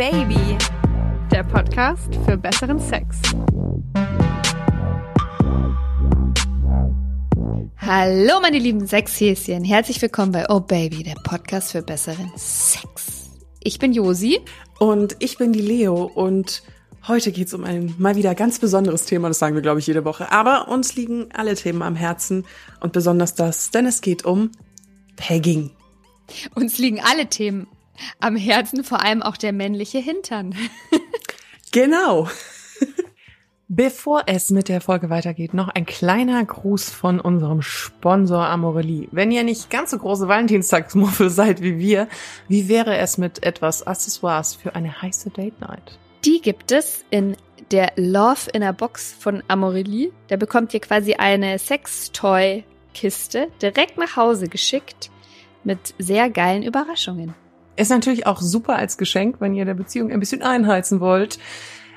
Baby, der Podcast für besseren Sex. Hallo meine lieben Sexhäschen, herzlich willkommen bei Oh Baby, der Podcast für besseren Sex. Ich bin Josi. Und ich bin die Leo und heute geht's um ein mal wieder ganz besonderes Thema, das sagen wir glaube ich jede Woche. Aber uns liegen alle Themen am Herzen und besonders das, denn es geht um Pegging. Uns liegen alle Themen am Herzen, vor allem auch der männliche Hintern. Genau. Bevor es mit der Folge weitergeht, noch ein kleiner Gruß von unserem Sponsor Amorelie. Wenn ihr nicht ganz so große Valentinstagsmuffel seid wie wir, wie wäre es mit etwas Accessoires für eine heiße Date Night? Die gibt es in der Love in a Box von Amorelie. Da bekommt ihr quasi eine Sextoy-Kiste direkt nach Hause geschickt mit sehr geilen Überraschungen. Ist natürlich auch super als Geschenk, wenn ihr der Beziehung ein bisschen einheizen wollt.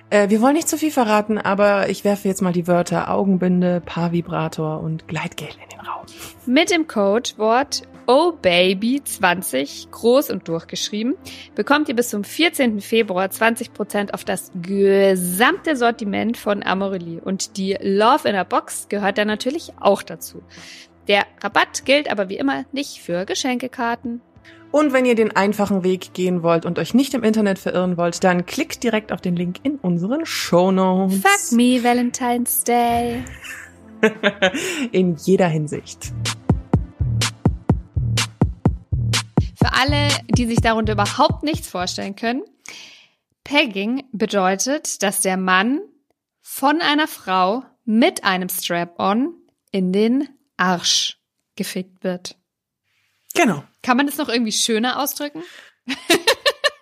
Äh, wir wollen nicht zu viel verraten, aber ich werfe jetzt mal die Wörter Augenbinde, Paarvibrator und Gleitgel in den Raum. Mit dem Codewort OHBABY20 groß und durchgeschrieben bekommt ihr bis zum 14. Februar 20% auf das gesamte Sortiment von Amorelie und die Love in a Box gehört da natürlich auch dazu. Der Rabatt gilt aber wie immer nicht für Geschenkekarten. Und wenn ihr den einfachen Weg gehen wollt und euch nicht im Internet verirren wollt, dann klickt direkt auf den Link in unseren Shownotes. Fuck me Valentine's Day. in jeder Hinsicht. Für alle, die sich darunter überhaupt nichts vorstellen können, Pegging bedeutet, dass der Mann von einer Frau mit einem Strap-on in den Arsch gefickt wird. Genau. Kann man das noch irgendwie schöner ausdrücken?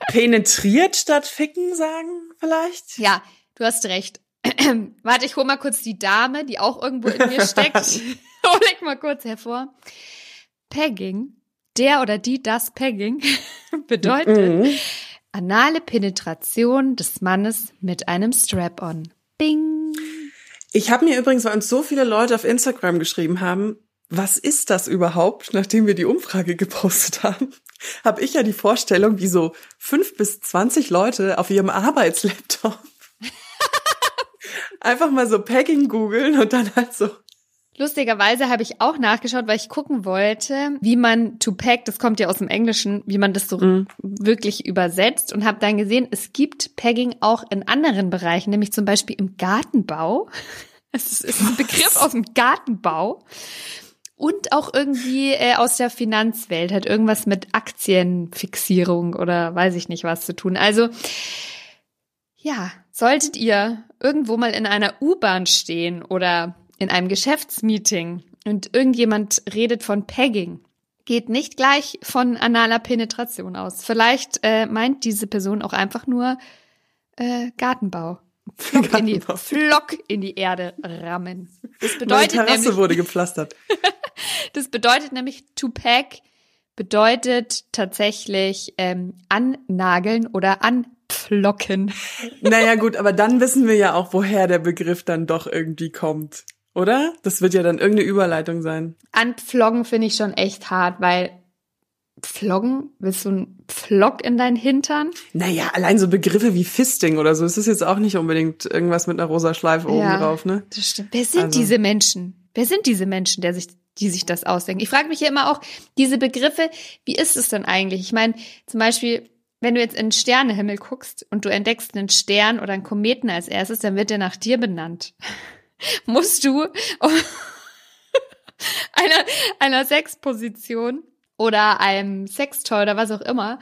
Penetriert statt ficken sagen vielleicht? Ja, du hast recht. Warte, ich hol mal kurz die Dame, die auch irgendwo in mir steckt. hol ich mal kurz hervor. Pegging, der oder die das Pegging bedeutet Mhm. anale Penetration des Mannes mit einem Strap-on. Bing. Ich habe mir übrigens, weil uns so viele Leute auf Instagram geschrieben haben, was ist das überhaupt, nachdem wir die Umfrage gepostet haben, habe ich ja die Vorstellung, wie so fünf bis zwanzig Leute auf ihrem Arbeitslaptop einfach mal so Pegging googeln und dann halt so. Lustigerweise habe ich auch nachgeschaut, weil ich gucken wollte, wie man to pack, das kommt ja aus dem Englischen, wie man das so Mhm. wirklich übersetzt und habe dann gesehen, es gibt Pegging auch in anderen Bereichen, nämlich zum Beispiel im Gartenbau. Es ist ein Begriff aus dem Gartenbau. Und auch irgendwie äh, aus der Finanzwelt, hat irgendwas mit Aktienfixierung oder weiß ich nicht was zu tun. Also, ja, solltet ihr irgendwo mal in einer U-Bahn stehen oder in einem Geschäftsmeeting und irgendjemand redet von Pegging, geht nicht gleich von analer Penetration aus. Vielleicht äh, meint diese Person auch einfach nur äh, Gartenbau. Flock in, die. Flock in die Erde rammen. Das Meine bedeutet Terrasse nämlich, wurde gepflastert. das bedeutet nämlich to pack bedeutet tatsächlich ähm, annageln oder anpflocken. Naja gut, aber dann wissen wir ja auch, woher der Begriff dann doch irgendwie kommt. Oder? Das wird ja dann irgendeine Überleitung sein. Anpfloggen finde ich schon echt hart, weil Pfloggen, willst du einen Pflock in deinen Hintern? Naja, allein so Begriffe wie Fisting oder so, es ist jetzt auch nicht unbedingt irgendwas mit einer rosa Schleife oben Ja. drauf, ne? Das stimmt. Wer sind Also- diese Menschen? Wer sind diese Menschen, der sich, die sich das ausdenken? Ich frage mich ja immer auch, diese Begriffe, wie ist es denn eigentlich? Ich meine, zum Beispiel, wenn du jetzt in den Sternehimmel guckst und du entdeckst einen Stern oder einen Kometen als erstes, dann wird der nach dir benannt. Musst du einer, einer Sexposition oder einem Sextoy oder was auch immer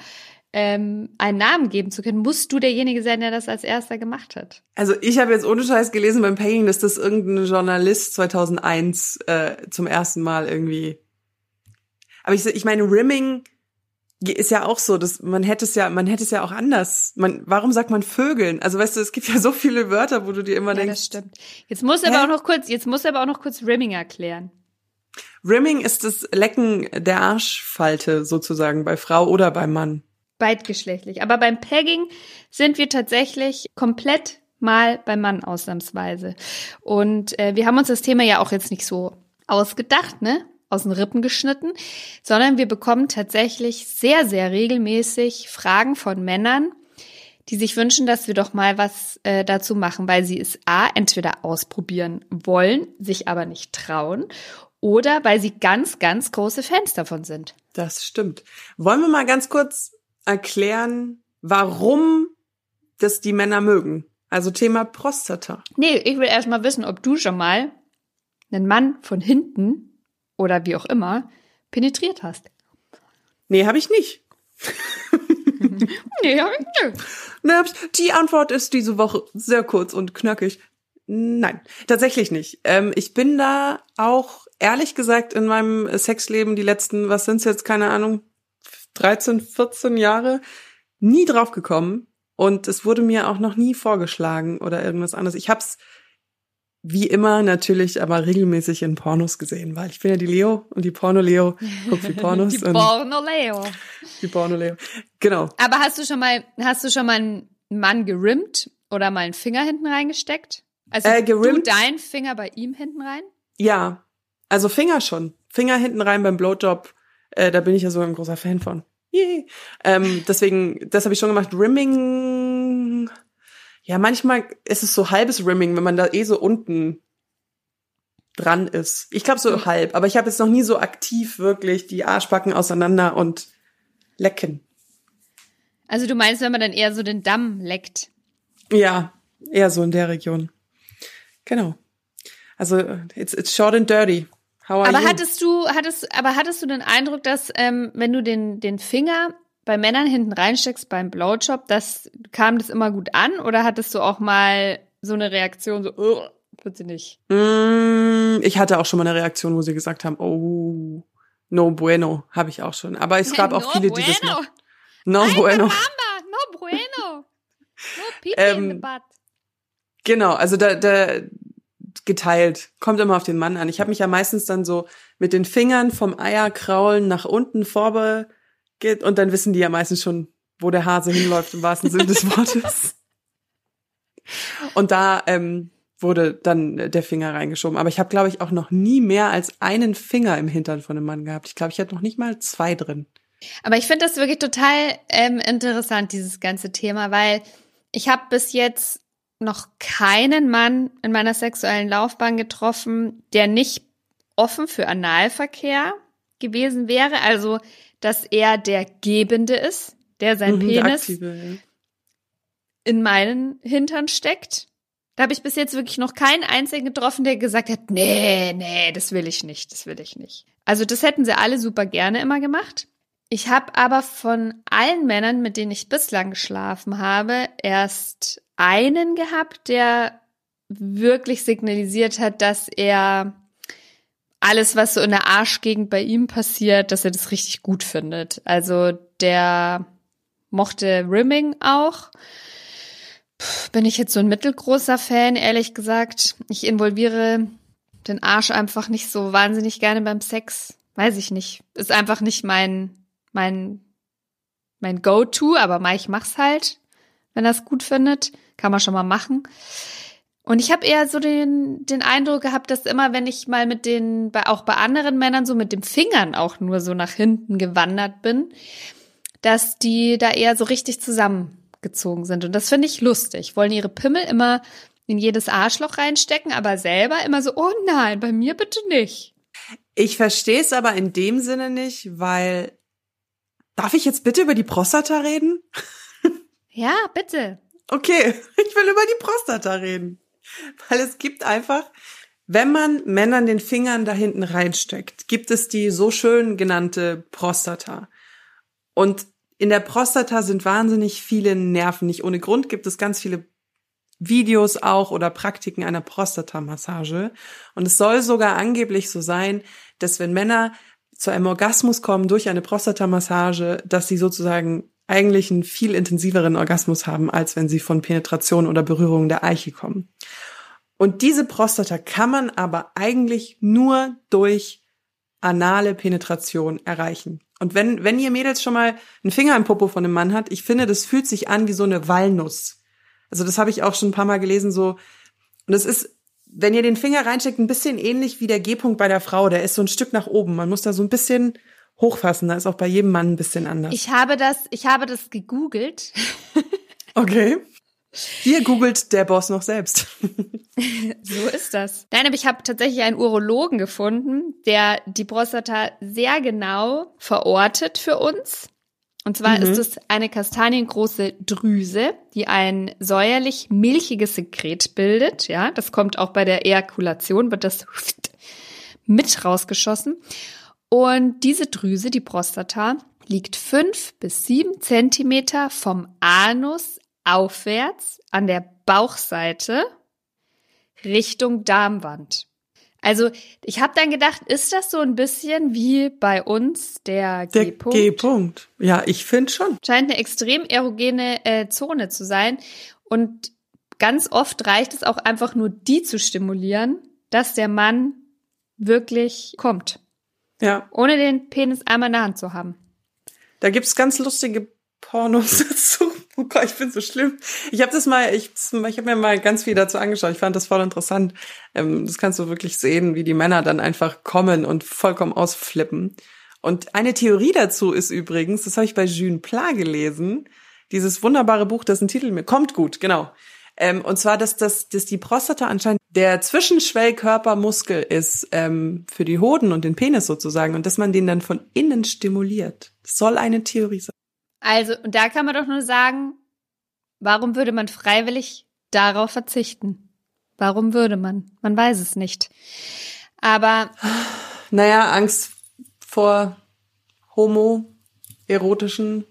ähm, einen Namen geben zu können, musst du derjenige sein, der das als erster gemacht hat. Also ich habe jetzt ohne Scheiß gelesen beim Pegging, dass das irgendein Journalist 2001 äh, zum ersten Mal irgendwie. Aber ich, ich meine, Rimming ist ja auch so, dass man hätte es ja, man hätte es ja auch anders. Man, warum sagt man Vögeln? Also weißt du, es gibt ja so viele Wörter, wo du dir immer Ja, denkst, das stimmt. Jetzt muss aber auch noch kurz, jetzt muss aber auch noch kurz Rimming erklären. Rimming ist das Lecken der Arschfalte sozusagen bei Frau oder beim Mann. Beidgeschlechtlich. Aber beim Pegging sind wir tatsächlich komplett mal beim Mann ausnahmsweise. Und äh, wir haben uns das Thema ja auch jetzt nicht so ausgedacht, ne? Aus den Rippen geschnitten, sondern wir bekommen tatsächlich sehr, sehr regelmäßig Fragen von Männern, die sich wünschen, dass wir doch mal was äh, dazu machen, weil sie es A, entweder ausprobieren wollen, sich aber nicht trauen, oder weil sie ganz, ganz große Fans davon sind. Das stimmt. Wollen wir mal ganz kurz erklären, warum das die Männer mögen? Also Thema Prostata. Nee, ich will erst mal wissen, ob du schon mal einen Mann von hinten oder wie auch immer penetriert hast. Nee, habe ich nicht. nee, hab ich nicht. Die Antwort ist diese Woche sehr kurz und knackig. Nein, tatsächlich nicht. Ähm, ich bin da auch ehrlich gesagt in meinem Sexleben die letzten, was sind's jetzt, keine Ahnung, 13, 14 Jahre nie drauf gekommen und es wurde mir auch noch nie vorgeschlagen oder irgendwas anderes. Ich hab's wie immer natürlich aber regelmäßig in Pornos gesehen, weil ich bin ja die Leo und die Porno-Leo guckt die Pornos. die Porno-Leo. Die Porno-Leo. Genau. Aber hast du schon mal, hast du schon mal einen Mann gerimmt oder mal einen Finger hinten reingesteckt? Also Äh, du deinen Finger bei ihm hinten rein? Ja, also Finger schon. Finger hinten rein beim Blowjob. Äh, da bin ich ja so ein großer Fan von. Yay. Ähm, deswegen, das habe ich schon gemacht. Rimming. Ja, manchmal ist es so halbes Rimming, wenn man da eh so unten dran ist. Ich glaube so halb, aber ich habe jetzt noch nie so aktiv wirklich die Arschbacken auseinander und lecken. Also du meinst, wenn man dann eher so den Damm leckt? Ja, eher so in der Region. Genau. Also it's, it's short and dirty. Aber you? hattest du, hattest, aber hattest du den Eindruck, dass ähm, wenn du den den Finger bei Männern hinten reinsteckst beim Blowjob, das kam das immer gut an oder hattest du auch mal so eine Reaktion so, oh, bitte nicht? Mm, ich hatte auch schon mal eine Reaktion, wo sie gesagt haben, oh, no bueno, habe ich auch schon. Aber es gab auch No viele, die das bueno. nicht. No Alter bueno. Mama, no bueno. No in Ähm, the butt. Genau, also da, da geteilt. Kommt immer auf den Mann an. Ich habe mich ja meistens dann so mit den Fingern vom Eierkraulen nach unten vorbe und dann wissen die ja meistens schon, wo der Hase hinläuft im wahrsten Sinne des Wortes. Und da ähm, wurde dann der Finger reingeschoben. Aber ich habe, glaube ich, auch noch nie mehr als einen Finger im Hintern von einem Mann gehabt. Ich glaube, ich hatte noch nicht mal zwei drin. Aber ich finde das wirklich total ähm, interessant, dieses ganze Thema, weil ich habe bis jetzt noch keinen Mann in meiner sexuellen Laufbahn getroffen, der nicht offen für Analverkehr gewesen wäre. Also, dass er der Gebende ist, der sein Mhm, Penis aktive, ja. in meinen Hintern steckt. Da habe ich bis jetzt wirklich noch keinen einzigen getroffen, der gesagt hat, nee, nee, das will ich nicht, das will ich nicht. Also das hätten sie alle super gerne immer gemacht. Ich habe aber von allen Männern, mit denen ich bislang geschlafen habe, erst einen gehabt, der wirklich signalisiert hat, dass er alles, was so in der Arschgegend bei ihm passiert, dass er das richtig gut findet. Also der mochte Rimming auch. Puh, bin ich jetzt so ein mittelgroßer Fan, ehrlich gesagt. Ich involviere den Arsch einfach nicht so wahnsinnig gerne beim Sex. Weiß ich nicht. Ist einfach nicht mein, mein, mein Go-To, aber ich mach's halt, wenn er es gut findet. Kann man schon mal machen. Und ich habe eher so den, den Eindruck gehabt, dass immer, wenn ich mal mit den, bei, auch bei anderen Männern so mit den Fingern auch nur so nach hinten gewandert bin, dass die da eher so richtig zusammengezogen sind. Und das finde ich lustig. Wollen ihre Pimmel immer in jedes Arschloch reinstecken, aber selber immer so, oh nein, bei mir bitte nicht. Ich verstehe es aber in dem Sinne nicht, weil darf ich jetzt bitte über die Prostata reden? Ja, bitte. Okay, ich will über die Prostata reden. Weil es gibt einfach, wenn man Männern den Fingern da hinten reinsteckt, gibt es die so schön genannte Prostata. Und in der Prostata sind wahnsinnig viele Nerven. Nicht ohne Grund gibt es ganz viele Videos auch oder Praktiken einer Prostatamassage. Und es soll sogar angeblich so sein, dass wenn Männer zu einem Orgasmus kommen durch eine Prostatamassage, dass sie sozusagen eigentlich einen viel intensiveren Orgasmus haben, als wenn sie von Penetration oder Berührung der Eiche kommen. Und diese Prostata kann man aber eigentlich nur durch anale Penetration erreichen. Und wenn, wenn ihr Mädels schon mal einen Finger im Popo von einem Mann hat, ich finde, das fühlt sich an wie so eine Walnuss. Also das habe ich auch schon ein paar Mal gelesen, so. Und es ist, wenn ihr den Finger reinsteckt, ein bisschen ähnlich wie der G-Punkt bei der Frau. Der ist so ein Stück nach oben. Man muss da so ein bisschen hochfassen. Da ist auch bei jedem Mann ein bisschen anders. Ich habe das, ich habe das gegoogelt. Okay. Hier googelt der Boss noch selbst. so ist das. Nein, aber ich habe tatsächlich einen Urologen gefunden, der die Prostata sehr genau verortet für uns. Und zwar mhm. ist es eine kastaniengroße Drüse, die ein säuerlich milchiges Sekret bildet. Ja, das kommt auch bei der Ejakulation, wird das mit rausgeschossen. Und diese Drüse, die Prostata, liegt fünf bis sieben Zentimeter vom Anus aufwärts an der Bauchseite Richtung Darmwand. Also ich habe dann gedacht, ist das so ein bisschen wie bei uns der G-Punkt? Der G-Punkt. Ja, ich finde schon. Scheint eine extrem erogene äh, Zone zu sein. Und ganz oft reicht es auch einfach nur, die zu stimulieren, dass der Mann wirklich kommt. Ja. Ohne den Penis einmal in der Hand zu haben. Da gibt's ganz lustige Pornos dazu. Oh Gott, ich bin so schlimm. Ich habe das mal, ich, ich habe mir mal ganz viel dazu angeschaut. Ich fand das voll interessant. Ähm, das kannst du wirklich sehen, wie die Männer dann einfach kommen und vollkommen ausflippen. Und eine Theorie dazu ist übrigens, das habe ich bei June Pla gelesen, dieses wunderbare Buch, das ein Titel mir kommt gut, genau. Ähm, und zwar, dass, dass, dass die Prostata anscheinend der Zwischenschwellkörpermuskel ist ähm, für die Hoden und den Penis sozusagen und dass man den dann von innen stimuliert. Das soll eine Theorie sein. Also, und da kann man doch nur sagen, warum würde man freiwillig darauf verzichten? Warum würde man? Man weiß es nicht. Aber. Naja, Angst vor homo-erotischen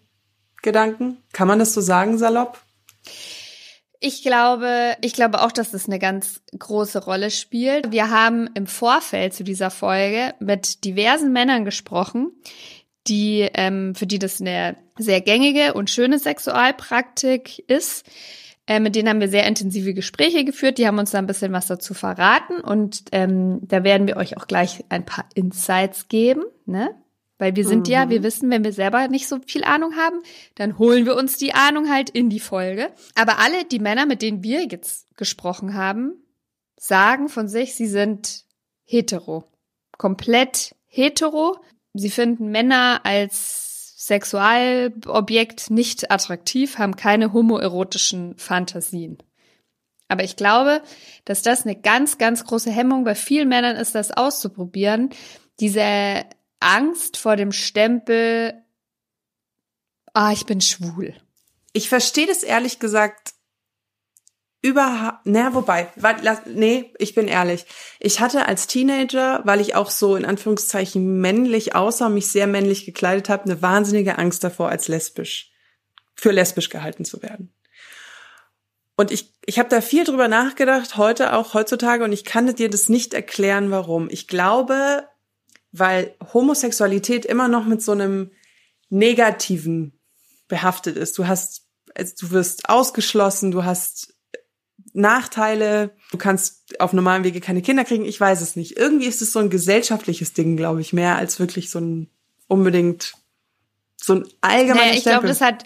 Gedanken. Kann man das so sagen, salopp? Ich glaube, ich glaube auch, dass das eine ganz große Rolle spielt. Wir haben im Vorfeld zu dieser Folge mit diversen Männern gesprochen, die, ähm, für die das eine sehr gängige und schöne Sexualpraktik ist. Äh, mit denen haben wir sehr intensive Gespräche geführt. Die haben uns da ein bisschen was dazu verraten und ähm, da werden wir euch auch gleich ein paar Insights geben, ne? Weil wir sind mhm. ja, wir wissen, wenn wir selber nicht so viel Ahnung haben, dann holen wir uns die Ahnung halt in die Folge. Aber alle die Männer, mit denen wir jetzt gesprochen haben, sagen von sich, sie sind hetero. Komplett hetero Sie finden Männer als Sexualobjekt nicht attraktiv, haben keine homoerotischen Fantasien. Aber ich glaube, dass das eine ganz, ganz große Hemmung bei vielen Männern ist, das auszuprobieren. Diese Angst vor dem Stempel, ah, ich bin schwul. Ich verstehe das ehrlich gesagt überhaupt, na, wobei, nee, ich bin ehrlich. Ich hatte als Teenager, weil ich auch so in Anführungszeichen männlich aussah und mich sehr männlich gekleidet habe, eine wahnsinnige Angst davor, als lesbisch, für lesbisch gehalten zu werden. Und ich, ich habe da viel drüber nachgedacht, heute auch heutzutage, und ich kann dir das nicht erklären, warum. Ich glaube, weil Homosexualität immer noch mit so einem Negativen behaftet ist. Du hast, also du wirst ausgeschlossen, du hast Nachteile, du kannst auf normalem Wege keine Kinder kriegen, ich weiß es nicht. Irgendwie ist es so ein gesellschaftliches Ding, glaube ich, mehr als wirklich so ein unbedingt so ein allgemeines naja, ich glaube, das hat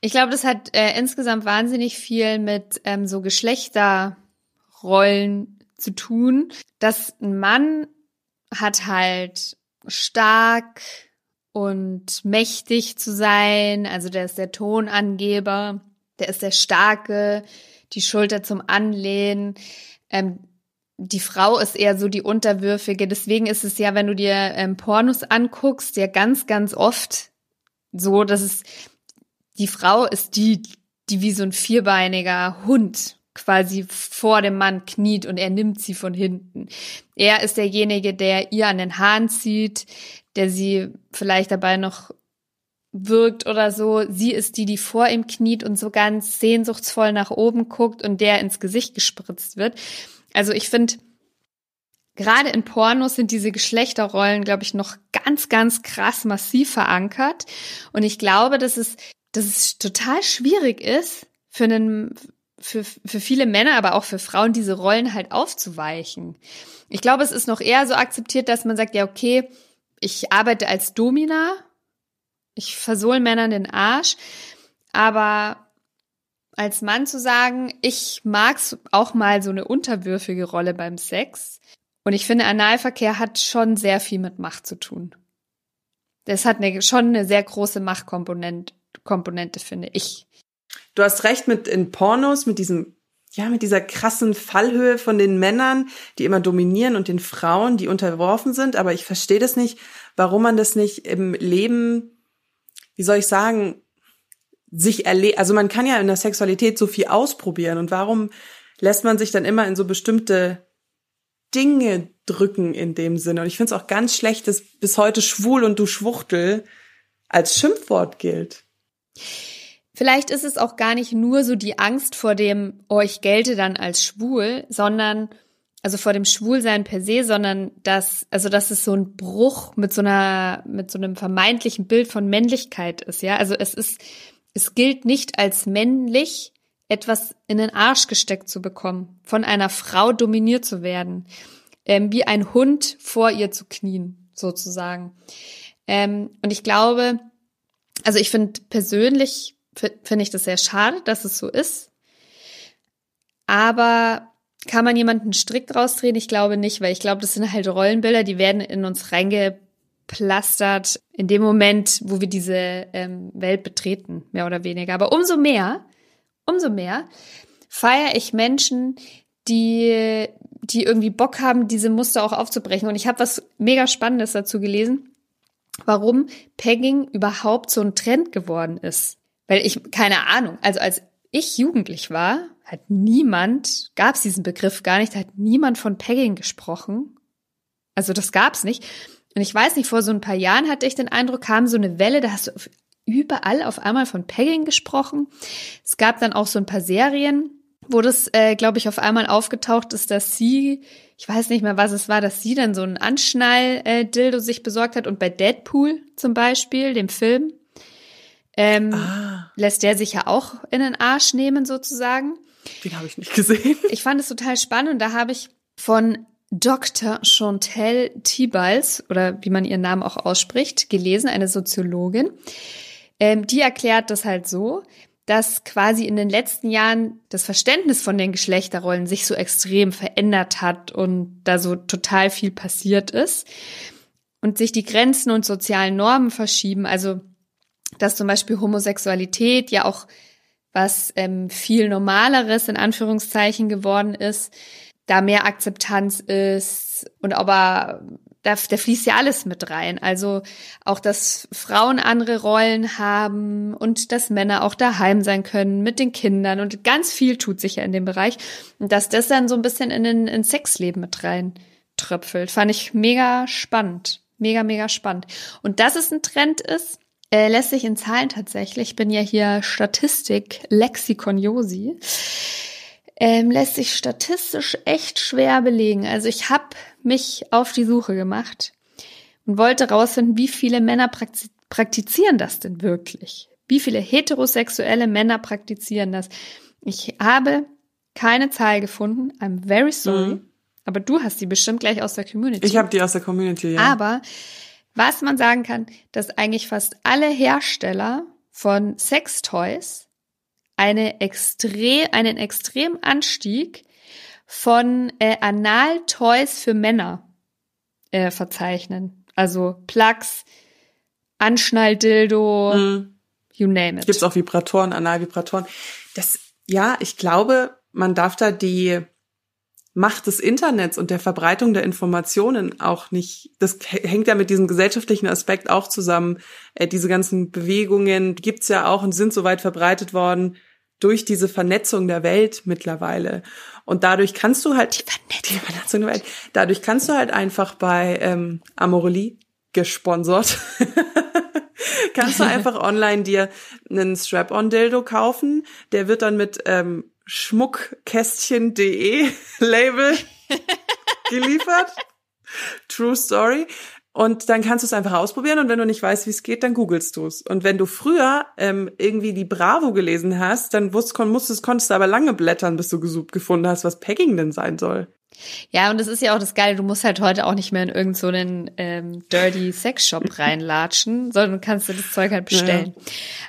ich glaube, das hat äh, insgesamt wahnsinnig viel mit ähm, so Geschlechterrollen zu tun, dass ein Mann hat halt stark und mächtig zu sein, also der ist der Tonangeber, der ist der starke, die Schulter zum Anlehnen. Ähm, die Frau ist eher so die Unterwürfige. Deswegen ist es ja, wenn du dir ähm, Pornos anguckst, ja ganz, ganz oft so, dass es die Frau ist die, die wie so ein vierbeiniger Hund quasi vor dem Mann kniet und er nimmt sie von hinten. Er ist derjenige, der ihr an den Haaren zieht, der sie vielleicht dabei noch wirkt oder so. Sie ist die, die vor ihm kniet und so ganz sehnsuchtsvoll nach oben guckt und der ins Gesicht gespritzt wird. Also ich finde, gerade in Pornos sind diese Geschlechterrollen, glaube ich, noch ganz, ganz krass massiv verankert. Und ich glaube, dass es, dass es total schwierig ist, für einen, für, für viele Männer, aber auch für Frauen, diese Rollen halt aufzuweichen. Ich glaube, es ist noch eher so akzeptiert, dass man sagt, ja, okay, ich arbeite als Domina ich versohl Männern den Arsch. Aber als Mann zu sagen, ich mag's auch mal so eine unterwürfige Rolle beim Sex. Und ich finde, Analverkehr hat schon sehr viel mit Macht zu tun. Das hat eine, schon eine sehr große Machtkomponente, Komponente, finde ich. Du hast recht mit in Pornos, mit diesem, ja, mit dieser krassen Fallhöhe von den Männern, die immer dominieren und den Frauen, die unterworfen sind. Aber ich verstehe das nicht, warum man das nicht im Leben, wie soll ich sagen, sich erlebt. Also man kann ja in der Sexualität so viel ausprobieren. Und warum lässt man sich dann immer in so bestimmte Dinge drücken in dem Sinne? Und ich finde es auch ganz schlecht, dass bis heute schwul und du Schwuchtel als Schimpfwort gilt. Vielleicht ist es auch gar nicht nur so die Angst vor dem, oh, ich gelte dann als schwul, sondern, also vor dem Schwulsein per se, sondern dass, also dass es so ein Bruch mit so einer, mit so einem vermeintlichen Bild von Männlichkeit ist, ja. Also es ist, es gilt nicht als männlich, etwas in den Arsch gesteckt zu bekommen, von einer Frau dominiert zu werden, ähm, wie ein Hund vor ihr zu knien, sozusagen. Ähm, und ich glaube, also ich finde persönlich finde ich das sehr schade, dass es so ist. Aber kann man jemanden einen Strick draus drehen? Ich glaube nicht, weil ich glaube, das sind halt Rollenbilder, die werden in uns reingeplastert in dem Moment, wo wir diese ähm, Welt betreten, mehr oder weniger. Aber umso mehr, umso mehr feiere ich Menschen, die, die irgendwie Bock haben, diese Muster auch aufzubrechen. Und ich habe was mega Spannendes dazu gelesen, warum Pegging überhaupt so ein Trend geworden ist. Weil ich, keine Ahnung, also als ich jugendlich war, hat niemand, gab es diesen Begriff gar nicht, hat niemand von Pegging gesprochen. Also das gab's nicht. Und ich weiß nicht, vor so ein paar Jahren hatte ich den Eindruck, kam so eine Welle, da hast du überall auf einmal von Pegging gesprochen. Es gab dann auch so ein paar Serien, wo das, äh, glaube ich, auf einmal aufgetaucht ist, dass sie, ich weiß nicht mehr, was es war, dass sie dann so ein Anschnall-Dildo sich besorgt hat. Und bei Deadpool zum Beispiel, dem Film, ähm, ah. Lässt der sich ja auch in den Arsch nehmen sozusagen. Den habe ich nicht gesehen. Ich fand es total spannend und da habe ich von Dr. Chantal Tibals, oder wie man ihren Namen auch ausspricht, gelesen, eine Soziologin. Ähm, die erklärt das halt so, dass quasi in den letzten Jahren das Verständnis von den Geschlechterrollen sich so extrem verändert hat und da so total viel passiert ist und sich die Grenzen und sozialen Normen verschieben. Also dass zum Beispiel Homosexualität ja auch was ähm, viel normaleres in Anführungszeichen geworden ist, da mehr Akzeptanz ist und aber da, da fließt ja alles mit rein. Also auch, dass Frauen andere Rollen haben und dass Männer auch daheim sein können mit den Kindern und ganz viel tut sich ja in dem Bereich und dass das dann so ein bisschen in den in Sexleben mit rein tröpfelt, fand ich mega spannend, mega mega spannend. Und dass es ein Trend ist, äh, lässt sich in Zahlen tatsächlich, ich bin ja hier Statistik, Lexikon Josi, ähm, lässt sich statistisch echt schwer belegen. Also ich habe mich auf die Suche gemacht und wollte rausfinden, wie viele Männer praktizieren das denn wirklich? Wie viele heterosexuelle Männer praktizieren das? Ich habe keine Zahl gefunden. I'm very sorry. Mhm. Aber du hast die bestimmt gleich aus der Community. Ich habe die aus der Community, ja. Aber was man sagen kann, dass eigentlich fast alle Hersteller von Sextoys eine extrem, einen extremen Anstieg von äh, Anal-Toys für Männer äh, verzeichnen. Also Plugs, Anschnalldildo, mhm. you name it. Gibt's auch Vibratoren, Analvibratoren. Das, ja, ich glaube, man darf da die Macht des Internets und der Verbreitung der Informationen auch nicht, das hängt ja mit diesem gesellschaftlichen Aspekt auch zusammen. Äh, diese ganzen Bewegungen gibt's ja auch und sind so weit verbreitet worden durch diese Vernetzung der Welt mittlerweile. Und dadurch kannst du halt, die Vernetzung der Welt, dadurch kannst du halt einfach bei ähm, Amorelie gesponsert, kannst du einfach online dir einen Strap-on-Dildo kaufen. Der wird dann mit ähm, schmuckkästchen.de Label geliefert. True Story. Und dann kannst du es einfach ausprobieren und wenn du nicht weißt, wie es geht, dann googelst du es. Und wenn du früher ähm, irgendwie die Bravo gelesen hast, dann wusst, musstest, konntest du aber lange blättern, bis du gefunden hast, was Pegging denn sein soll. Ja, und das ist ja auch das Geile, du musst halt heute auch nicht mehr in irgendeinen so ähm, dirty Sex-Shop reinlatschen, sondern kannst du das Zeug halt bestellen. Ja.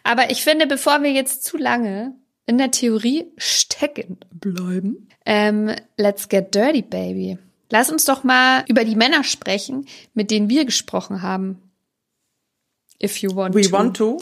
Aber ich finde, bevor wir jetzt zu lange in der Theorie stecken bleiben. Ähm, let's get dirty, baby. Lass uns doch mal über die Männer sprechen, mit denen wir gesprochen haben. If you want We to. want to.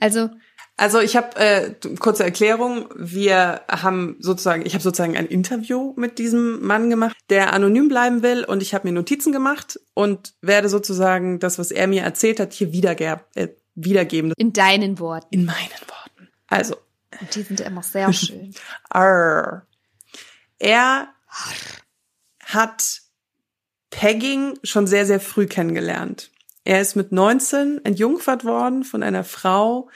Also Also ich habe äh, kurze Erklärung. Wir haben sozusagen, ich habe sozusagen ein Interview mit diesem Mann gemacht, der anonym bleiben will, und ich habe mir Notizen gemacht und werde sozusagen das, was er mir erzählt hat, hier wiederge äh, wiedergeben. In deinen Worten. In meinen Worten. Also. Und die sind ja immer sehr schön. Arr. Er hat Pegging schon sehr, sehr früh kennengelernt. Er ist mit 19 entjungfert worden von einer Frau,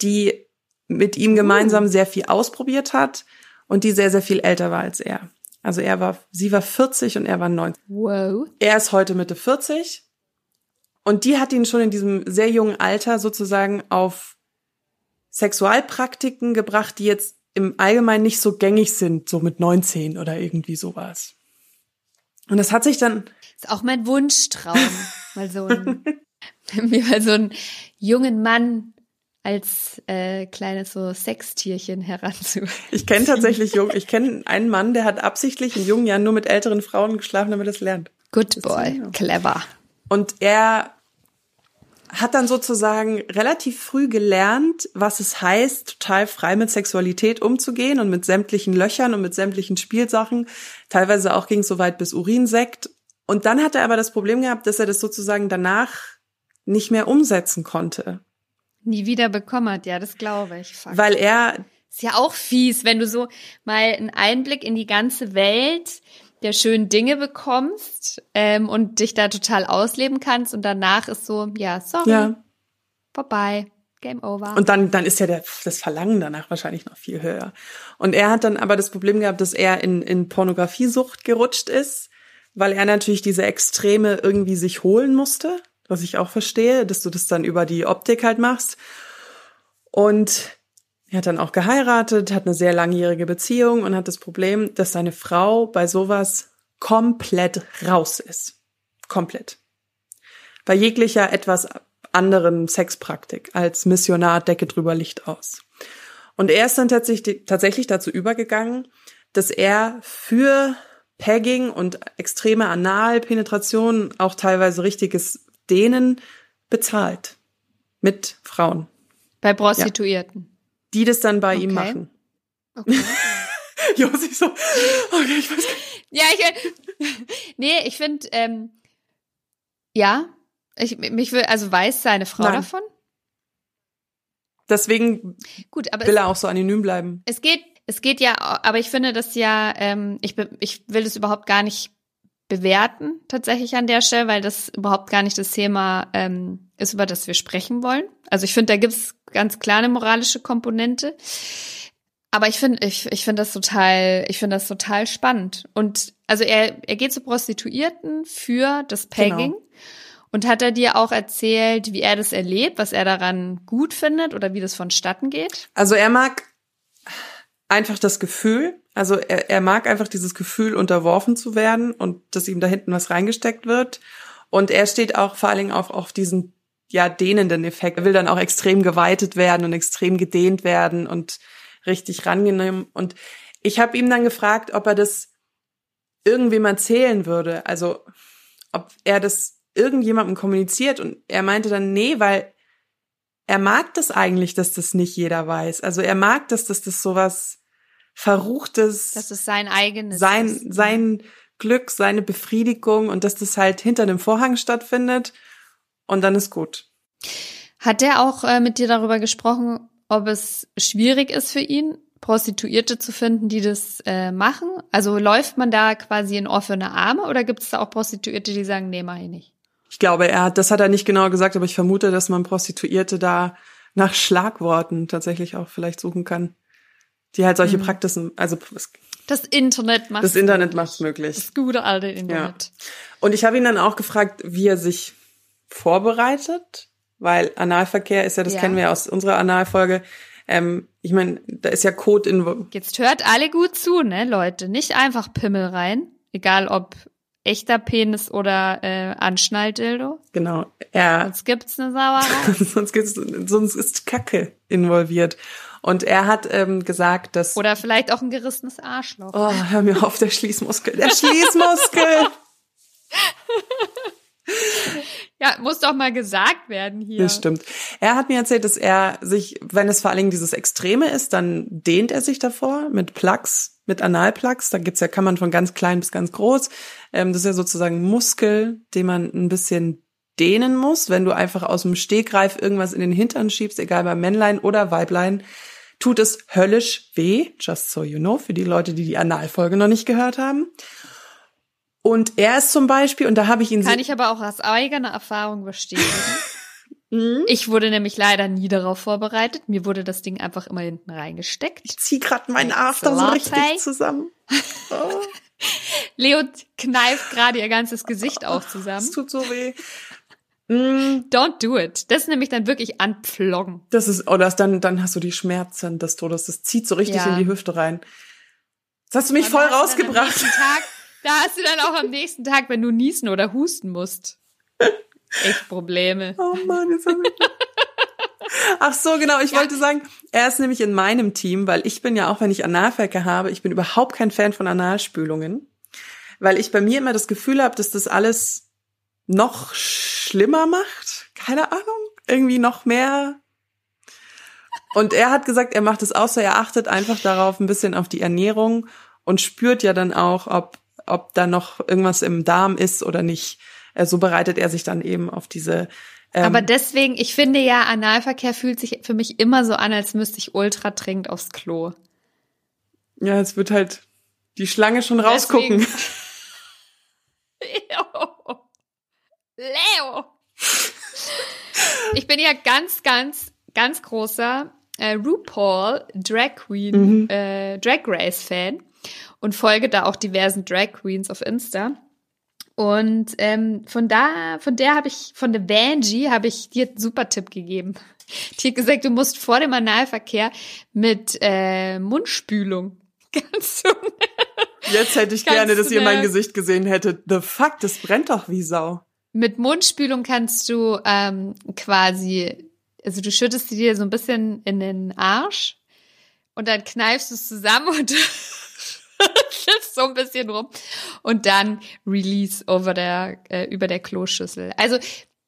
die mit ihm gemeinsam sehr viel ausprobiert hat und die sehr, sehr viel älter war als er. Also er war, sie war 40 und er war 19. Wow. Er ist heute Mitte 40 und die hat ihn schon in diesem sehr jungen Alter sozusagen auf Sexualpraktiken gebracht, die jetzt im Allgemeinen nicht so gängig sind, so mit 19 oder irgendwie sowas. Und das hat sich dann. Ist auch mein Wunschtraum, mal so ein, mir mal so einen jungen Mann als äh, kleines so Sextierchen heranzu. Ich kenne tatsächlich jung, ich kenne einen Mann, der hat absichtlich in jungen Jahren nur mit älteren Frauen geschlafen, damit er es lernt. Good boy, clever. Und er hat dann sozusagen relativ früh gelernt, was es heißt, total frei mit Sexualität umzugehen und mit sämtlichen Löchern und mit sämtlichen Spielsachen. Teilweise auch ging es so weit bis Urinsekt. Und dann hat er aber das Problem gehabt, dass er das sozusagen danach nicht mehr umsetzen konnte. Nie wieder bekommen hat, ja, das glaube ich. Fuck. Weil er. Ist ja auch fies, wenn du so mal einen Einblick in die ganze Welt der schönen Dinge bekommst ähm, und dich da total ausleben kannst und danach ist so, ja, sorry, ja. vorbei. Game over. Und dann, dann ist ja der, das Verlangen danach wahrscheinlich noch viel höher. Und er hat dann aber das Problem gehabt, dass er in, in Pornografiesucht gerutscht ist, weil er natürlich diese Extreme irgendwie sich holen musste, was ich auch verstehe, dass du das dann über die Optik halt machst. Und er hat dann auch geheiratet, hat eine sehr langjährige Beziehung und hat das Problem, dass seine Frau bei sowas komplett raus ist. Komplett. Bei jeglicher etwas anderen Sexpraktik als Missionar Decke drüber Licht aus. Und er ist dann tatsächlich, tatsächlich dazu übergegangen, dass er für Pegging und extreme Analpenetration, auch teilweise richtiges Dehnen bezahlt. Mit Frauen. Bei Prostituierten. Ja die das dann bei okay. ihm machen. Okay. Josi so, okay, ich weiß nicht. Ja, ich, nee, ich finde, ähm, ja, ich, mich will, also weiß seine Frau Nein. davon? Deswegen Gut, aber will er auch so anonym bleiben. Es geht, es geht ja, aber ich finde das ja, ähm, ich, ich will das überhaupt gar nicht bewerten, tatsächlich an der Stelle, weil das überhaupt gar nicht das Thema ähm, ist, über das wir sprechen wollen. Also ich finde, da gibt's ganz klar eine moralische Komponente. Aber ich finde, ich, ich finde das total, ich finde das total spannend. Und also er, er geht zu Prostituierten für das Pegging. Genau. Und hat er dir auch erzählt, wie er das erlebt, was er daran gut findet oder wie das vonstatten geht? Also er mag einfach das Gefühl, also er, er mag einfach dieses Gefühl, unterworfen zu werden und dass ihm da hinten was reingesteckt wird. Und er steht auch vor allen Dingen auch auf diesen ja dehnenden Effekt. Er will dann auch extrem geweitet werden und extrem gedehnt werden und richtig rangenommen. Und ich habe ihm dann gefragt, ob er das irgendwem erzählen würde. Also ob er das irgendjemandem kommuniziert. Und er meinte dann, nee, weil er mag das eigentlich, dass das nicht jeder weiß. Also er mag das, dass das sowas Verruchtes. Das ist sein eigenes. Sein, ist. sein Glück, seine Befriedigung und dass das halt hinter dem Vorhang stattfindet und dann ist gut. Hat der auch äh, mit dir darüber gesprochen, ob es schwierig ist für ihn, Prostituierte zu finden, die das äh, machen? Also läuft man da quasi in offene Arme oder gibt es da auch Prostituierte, die sagen, nee, mach ich nicht? Ich glaube, er hat, das hat er nicht genau gesagt, aber ich vermute, dass man Prostituierte da nach Schlagworten tatsächlich auch vielleicht suchen kann. Die halt solche mhm. Praxisen, also das Internet macht das Internet macht möglich. Das gute alte Internet. Ja. Und ich habe ihn dann auch gefragt, wie er sich vorbereitet, weil Analverkehr ist ja, das ja. kennen wir ja aus unserer Analfolge. Ähm, ich meine, da ist ja Code in. Jetzt hört alle gut zu, ne, Leute. Nicht einfach Pimmel rein, egal ob echter Penis oder äh, Anschnalldildo. Genau. Er, sonst gibt's eine Sauerei. sonst gibt's, sonst ist Kacke involviert. Und er hat ähm, gesagt, dass oder vielleicht auch ein gerissenes Arschloch. Oh, hör mir auf, der Schließmuskel, der Schließmuskel. Ja, muss doch mal gesagt werden hier. Das stimmt. Er hat mir erzählt, dass er sich, wenn es vor allen Dingen dieses Extreme ist, dann dehnt er sich davor mit Plugs, mit Analplugs. Da gibt's ja, kann man von ganz klein bis ganz groß. Ähm, das ist ja sozusagen Muskel, den man ein bisschen dehnen muss. Wenn du einfach aus dem Stegreif irgendwas in den Hintern schiebst, egal bei Männlein oder Weiblein, tut es höllisch weh. Just so you know, für die Leute, die die Analfolge noch nicht gehört haben. Und er ist zum Beispiel, und da habe ich ihn Kann ich aber auch aus eigener Erfahrung bestätigen. ich wurde nämlich leider nie darauf vorbereitet. Mir wurde das Ding einfach immer hinten reingesteckt. Ich zieh gerade meinen After so richtig zusammen. Oh. Leo kneift gerade ihr ganzes Gesicht auch zusammen. Es tut so weh. Mm. Don't do it. Das ist nämlich dann wirklich anpfloggen. Das ist, oder dann, dann hast du die Schmerzen des Todes. Das zieht so richtig ja. in die Hüfte rein. Das hast du mich voll rausgebracht. Tag, da hast du dann auch am nächsten Tag, wenn du niesen oder husten musst. Echt Probleme. Oh Mann, jetzt haben wir Ach so, genau. Ich ja. wollte sagen, er ist nämlich in meinem Team, weil ich bin ja auch, wenn ich Analverkehr habe, ich bin überhaupt kein Fan von Analspülungen, weil ich bei mir immer das Gefühl habe, dass das alles noch schlimmer macht. Keine Ahnung. Irgendwie noch mehr. Und er hat gesagt, er macht es auch so, er achtet einfach darauf, ein bisschen auf die Ernährung und spürt ja dann auch, ob, ob da noch irgendwas im Darm ist oder nicht. Äh, so bereitet er sich dann eben auf diese ähm, Aber deswegen, ich finde ja, Analverkehr fühlt sich für mich immer so an, als müsste ich ultra dringend aufs Klo. Ja, es wird halt die Schlange schon rausgucken. Leo. Leo. Ich bin ja ganz, ganz, ganz großer äh, RuPaul Drag Queen, mhm. äh, Drag Race Fan und folge da auch diversen Drag Queens auf Insta. Und ähm, von da, von der habe ich, von der Vanjie habe ich dir einen super Tipp gegeben. Die hat gesagt, du musst vor dem Analverkehr mit äh, Mundspülung. Ganz so. Jetzt hätte ich gerne, dass ihr mein Gesicht gesehen hättet. The fuck, das brennt doch wie Sau. Mit Mundspülung kannst du ähm, quasi, also du schüttest dir so ein bisschen in den Arsch und dann kneifst du es zusammen und so ein bisschen rum und dann Release over der äh, über der Kloschüssel. Also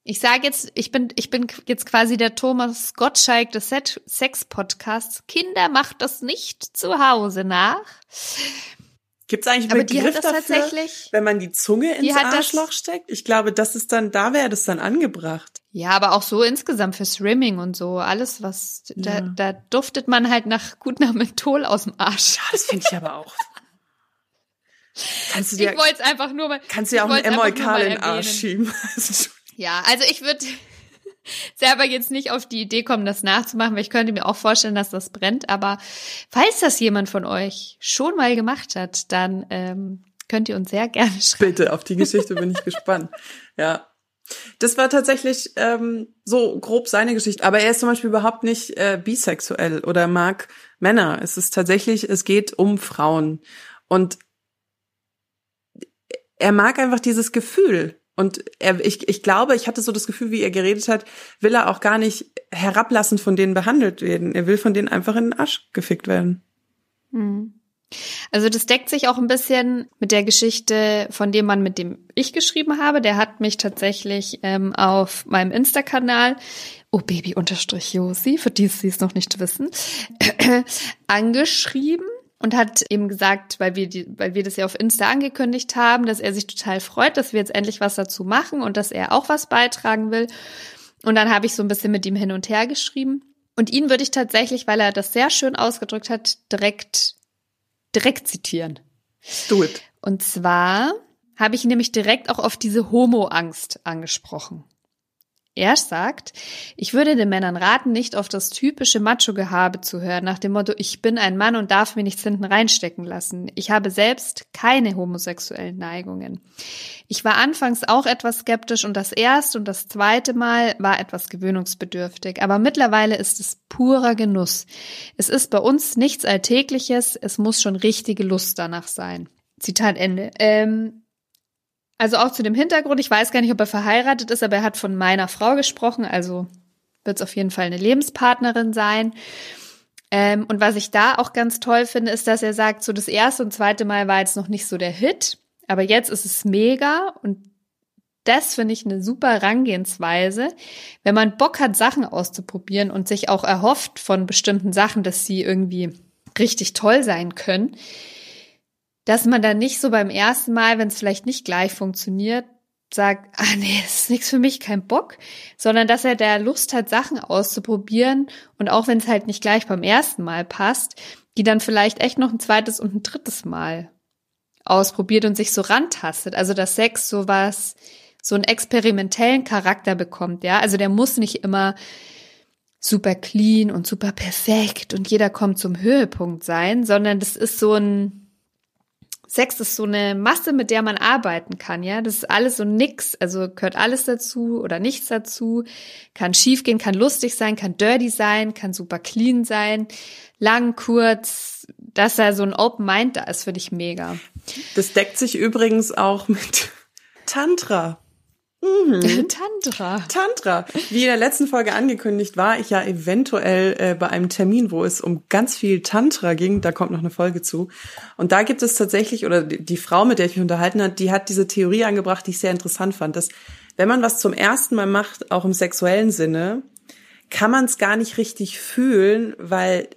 ich sage jetzt, ich bin ich bin jetzt quasi der Thomas Gottschalk des Sex Podcasts. Kinder macht das nicht zu Hause nach. Gibt es eigentlich einen Begriff dafür, wenn man die Zunge ins Arschloch steckt? Ich glaube, das ist dann, da wäre das dann angebracht. Ja, aber auch so insgesamt fürs Rimming und so. Alles, was, ja. da, da duftet man halt nach, gut nach Menthol aus dem Arsch. Ja, das finde ich aber auch. Kannst du dir, ich wollte es einfach nur mal. Kannst du dir auch ein Emolkal in den Arsch schieben. ja, also ich würde selber jetzt nicht auf die Idee kommen, das nachzumachen, weil ich könnte mir auch vorstellen, dass das brennt. Aber falls das jemand von euch schon mal gemacht hat, dann ähm, könnt ihr uns sehr gerne schreiben. Bitte, auf die Geschichte bin ich gespannt. Ja. Das war tatsächlich ähm, so grob seine Geschichte. Aber er ist zum Beispiel überhaupt nicht äh, bisexuell oder mag Männer. Es ist tatsächlich, es geht um Frauen. Und er mag einfach dieses Gefühl. Und er, ich, ich glaube, ich hatte so das Gefühl, wie er geredet hat, will er auch gar nicht herablassend von denen behandelt werden. Er will von denen einfach in den Arsch gefickt werden. Hm. Also das deckt sich auch ein bisschen mit der Geschichte von dem Mann, mit dem ich geschrieben habe. Der hat mich tatsächlich ähm, auf meinem Insta-Kanal, oh Baby unterstrich Josi, für die sie es noch nicht wissen, angeschrieben und hat eben gesagt, weil wir die, weil wir das ja auf Insta angekündigt haben, dass er sich total freut, dass wir jetzt endlich was dazu machen und dass er auch was beitragen will. Und dann habe ich so ein bisschen mit ihm hin und her geschrieben. Und ihn würde ich tatsächlich, weil er das sehr schön ausgedrückt hat, direkt, direkt zitieren. Do it. Und zwar habe ich ihn nämlich direkt auch auf diese Homo-Angst angesprochen. Er sagt, ich würde den Männern raten, nicht auf das typische Macho-Gehabe zu hören, nach dem Motto, ich bin ein Mann und darf mir nichts hinten reinstecken lassen. Ich habe selbst keine homosexuellen Neigungen. Ich war anfangs auch etwas skeptisch und das erste und das zweite Mal war etwas gewöhnungsbedürftig, aber mittlerweile ist es purer Genuss. Es ist bei uns nichts Alltägliches, es muss schon richtige Lust danach sein. Zitat Ende. Ähm, also auch zu dem Hintergrund, ich weiß gar nicht, ob er verheiratet ist, aber er hat von meiner Frau gesprochen, also wird es auf jeden Fall eine Lebenspartnerin sein. Ähm, und was ich da auch ganz toll finde, ist, dass er sagt, so das erste und zweite Mal war jetzt noch nicht so der Hit, aber jetzt ist es mega und das finde ich eine super Herangehensweise, wenn man Bock hat, Sachen auszuprobieren und sich auch erhofft von bestimmten Sachen, dass sie irgendwie richtig toll sein können, dass man dann nicht so beim ersten Mal, wenn es vielleicht nicht gleich funktioniert, sagt, ah nee, das ist nichts für mich, kein Bock, sondern dass er da Lust hat, Sachen auszuprobieren und auch wenn es halt nicht gleich beim ersten Mal passt, die dann vielleicht echt noch ein zweites und ein drittes Mal ausprobiert und sich so rantastet. Also dass Sex sowas, so einen experimentellen Charakter bekommt, ja. Also der muss nicht immer super clean und super perfekt und jeder kommt zum Höhepunkt sein, sondern das ist so ein, Sex ist so eine Masse, mit der man arbeiten kann, ja. Das ist alles so nix, also gehört alles dazu oder nichts dazu. Kann schief gehen, kann lustig sein, kann dirty sein, kann super clean sein, lang, kurz. Dass da so ein Open Mind da ist, finde ich mega. Das deckt sich übrigens auch mit Tantra. Mhm. Tantra. Tantra. Wie in der letzten Folge angekündigt, war ich ja eventuell äh, bei einem Termin, wo es um ganz viel Tantra ging. Da kommt noch eine Folge zu. Und da gibt es tatsächlich, oder die, die Frau, mit der ich mich unterhalten hat, die hat diese Theorie angebracht, die ich sehr interessant fand, dass wenn man was zum ersten Mal macht, auch im sexuellen Sinne, kann man es gar nicht richtig fühlen, weil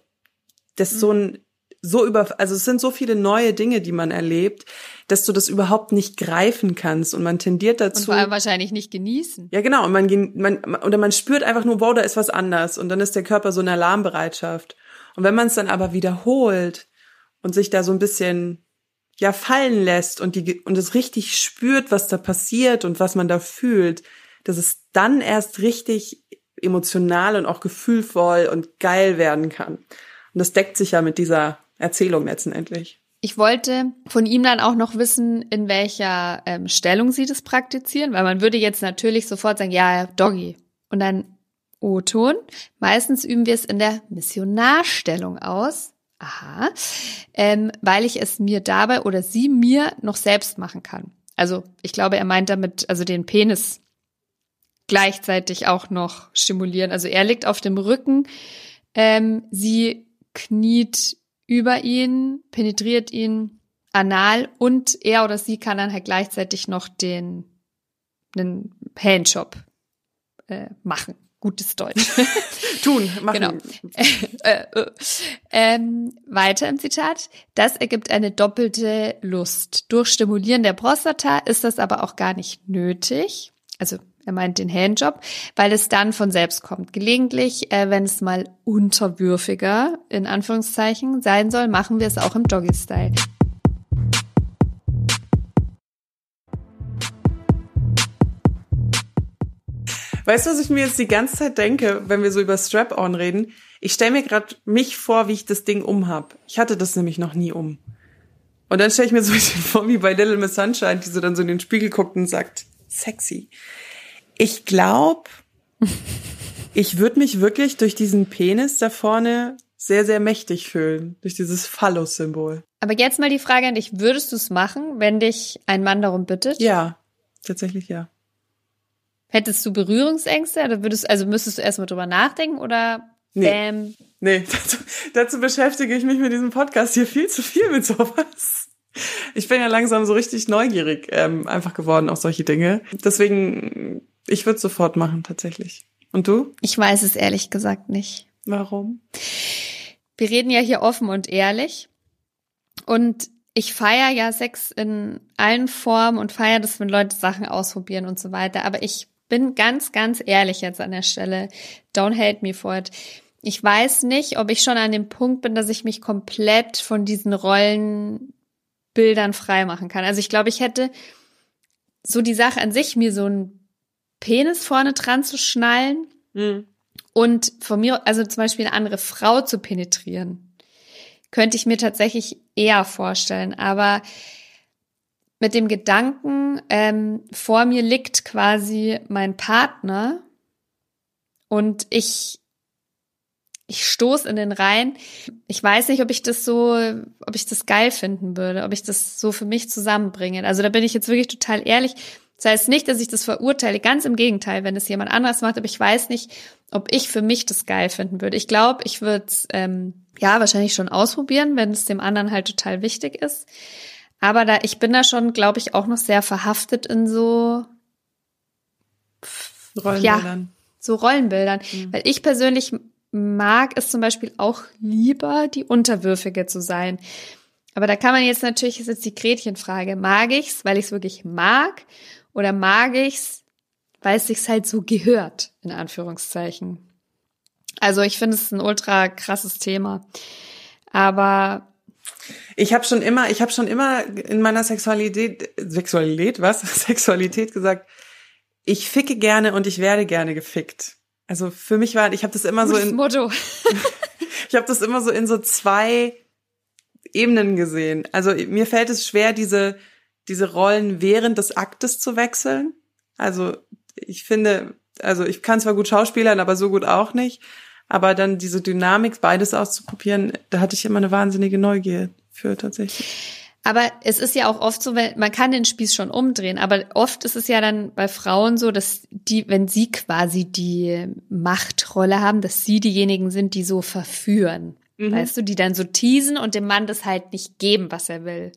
das so ein so über, also es sind so viele neue Dinge, die man erlebt, dass du das überhaupt nicht greifen kannst und man tendiert dazu. Und vor allem wahrscheinlich nicht genießen. Ja, genau. Und man, man, oder man spürt einfach nur, wow, da ist was anders und dann ist der Körper so in Alarmbereitschaft. Und wenn man es dann aber wiederholt und sich da so ein bisschen, ja, fallen lässt und die, und es richtig spürt, was da passiert und was man da fühlt, dass es dann erst richtig emotional und auch gefühlvoll und geil werden kann. Und das deckt sich ja mit dieser Erzählung letztendlich. Ich wollte von ihm dann auch noch wissen, in welcher ähm, Stellung sie das praktizieren, weil man würde jetzt natürlich sofort sagen, ja, Doggy. Und dann O-Ton. Meistens üben wir es in der Missionarstellung aus. Aha. Ähm, weil ich es mir dabei oder sie mir noch selbst machen kann. Also ich glaube, er meint damit, also den Penis gleichzeitig auch noch stimulieren. Also er liegt auf dem Rücken, ähm, sie kniet über ihn, penetriert ihn anal und er oder sie kann dann halt gleichzeitig noch den einen Handjob äh, machen. Gutes Deutsch. Tun, machen. Genau. äh, äh, ähm, weiter im Zitat. Das ergibt eine doppelte Lust. Durch Stimulieren der Prostata ist das aber auch gar nicht nötig. Also er meint den Handjob, weil es dann von selbst kommt. Gelegentlich, äh, wenn es mal unterwürfiger, in Anführungszeichen, sein soll, machen wir es auch im Doggy-Style. Weißt du, was ich mir jetzt die ganze Zeit denke, wenn wir so über Strap-on reden? Ich stelle mir gerade mich vor, wie ich das Ding umhab. Ich hatte das nämlich noch nie um. Und dann stelle ich mir so ein bisschen vor, wie bei Little Miss Sunshine, die so dann so in den Spiegel guckt und sagt, sexy. Ich glaube, ich würde mich wirklich durch diesen Penis da vorne sehr, sehr mächtig fühlen, durch dieses Phallus-Symbol. Aber jetzt mal die Frage an dich, würdest du es machen, wenn dich ein Mann darum bittet? Ja, tatsächlich ja. Hättest du Berührungsängste oder würdest, also müsstest du erstmal drüber nachdenken oder nee. bam? Nee, dazu, dazu beschäftige ich mich mit diesem Podcast hier viel zu viel mit sowas. Ich bin ja langsam so richtig neugierig ähm, einfach geworden auf solche Dinge. Deswegen ich würde sofort machen, tatsächlich. Und du? Ich weiß es ehrlich gesagt nicht. Warum? Wir reden ja hier offen und ehrlich. Und ich feiere ja Sex in allen Formen und feiere das, wenn Leute Sachen ausprobieren und so weiter. Aber ich bin ganz, ganz ehrlich jetzt an der Stelle. Don't hate me for it. Ich weiß nicht, ob ich schon an dem Punkt bin, dass ich mich komplett von diesen Rollenbildern frei machen kann. Also ich glaube, ich hätte so die Sache an sich mir so ein Penis vorne dran zu schnallen mhm. und von mir, also zum Beispiel eine andere Frau zu penetrieren, könnte ich mir tatsächlich eher vorstellen. Aber mit dem Gedanken, ähm, vor mir liegt quasi mein Partner und ich ich stoß in den Reihen. Ich weiß nicht, ob ich das so, ob ich das geil finden würde, ob ich das so für mich zusammenbringe. Also da bin ich jetzt wirklich total ehrlich. Das heißt nicht, dass ich das verurteile, ganz im Gegenteil, wenn es jemand anderes macht, aber ich weiß nicht, ob ich für mich das geil finden würde. Ich glaube, ich würde es ähm, ja wahrscheinlich schon ausprobieren, wenn es dem anderen halt total wichtig ist. Aber da, ich bin da schon, glaube ich, auch noch sehr verhaftet in so Rollenbildern. Ja, so Rollenbildern. Mhm. Weil ich persönlich mag es zum Beispiel auch lieber, die Unterwürfige zu sein. Aber da kann man jetzt natürlich, ist jetzt die Gretchenfrage, mag ich's, weil ich's wirklich mag, oder mag ich's, weil es sich halt so gehört, in Anführungszeichen. Also ich finde es ein ultra krasses Thema. Aber ich habe schon immer, ich habe schon immer in meiner Sexualität, Sexualität, was? Sexualität gesagt, ich ficke gerne und ich werde gerne gefickt. Also für mich war, ich habe das immer Gutes so in Motto. ich habe das immer so in so zwei Ebenen gesehen. Also mir fällt es schwer, diese diese Rollen während des Aktes zu wechseln. Also ich finde, also ich kann zwar gut schauspielern, aber so gut auch nicht. Aber dann diese Dynamik, beides auszuprobieren, da hatte ich immer eine wahnsinnige Neugier für tatsächlich. Aber es ist ja auch oft so, wenn, man kann den Spieß schon umdrehen, aber oft ist es ja dann bei Frauen so, dass die, wenn sie quasi die Machtrolle haben, dass sie diejenigen sind, die so verführen. Mhm. Weißt du, die dann so teasen und dem Mann das halt nicht geben, was er will.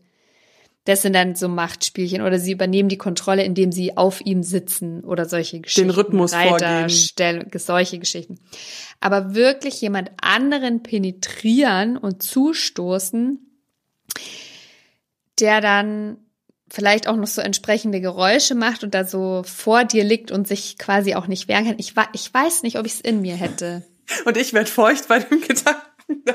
Das sind dann so Machtspielchen oder sie übernehmen die Kontrolle, indem sie auf ihm sitzen oder solche Geschichten. Den Rhythmus Reiter, vorgeben. Stell, solche Geschichten. Aber wirklich jemand anderen penetrieren und zustoßen, der dann vielleicht auch noch so entsprechende Geräusche macht und da so vor dir liegt und sich quasi auch nicht wehren kann. Ich, ich weiß nicht, ob ich es in mir hätte. Und ich werde feucht bei dem Gedanken.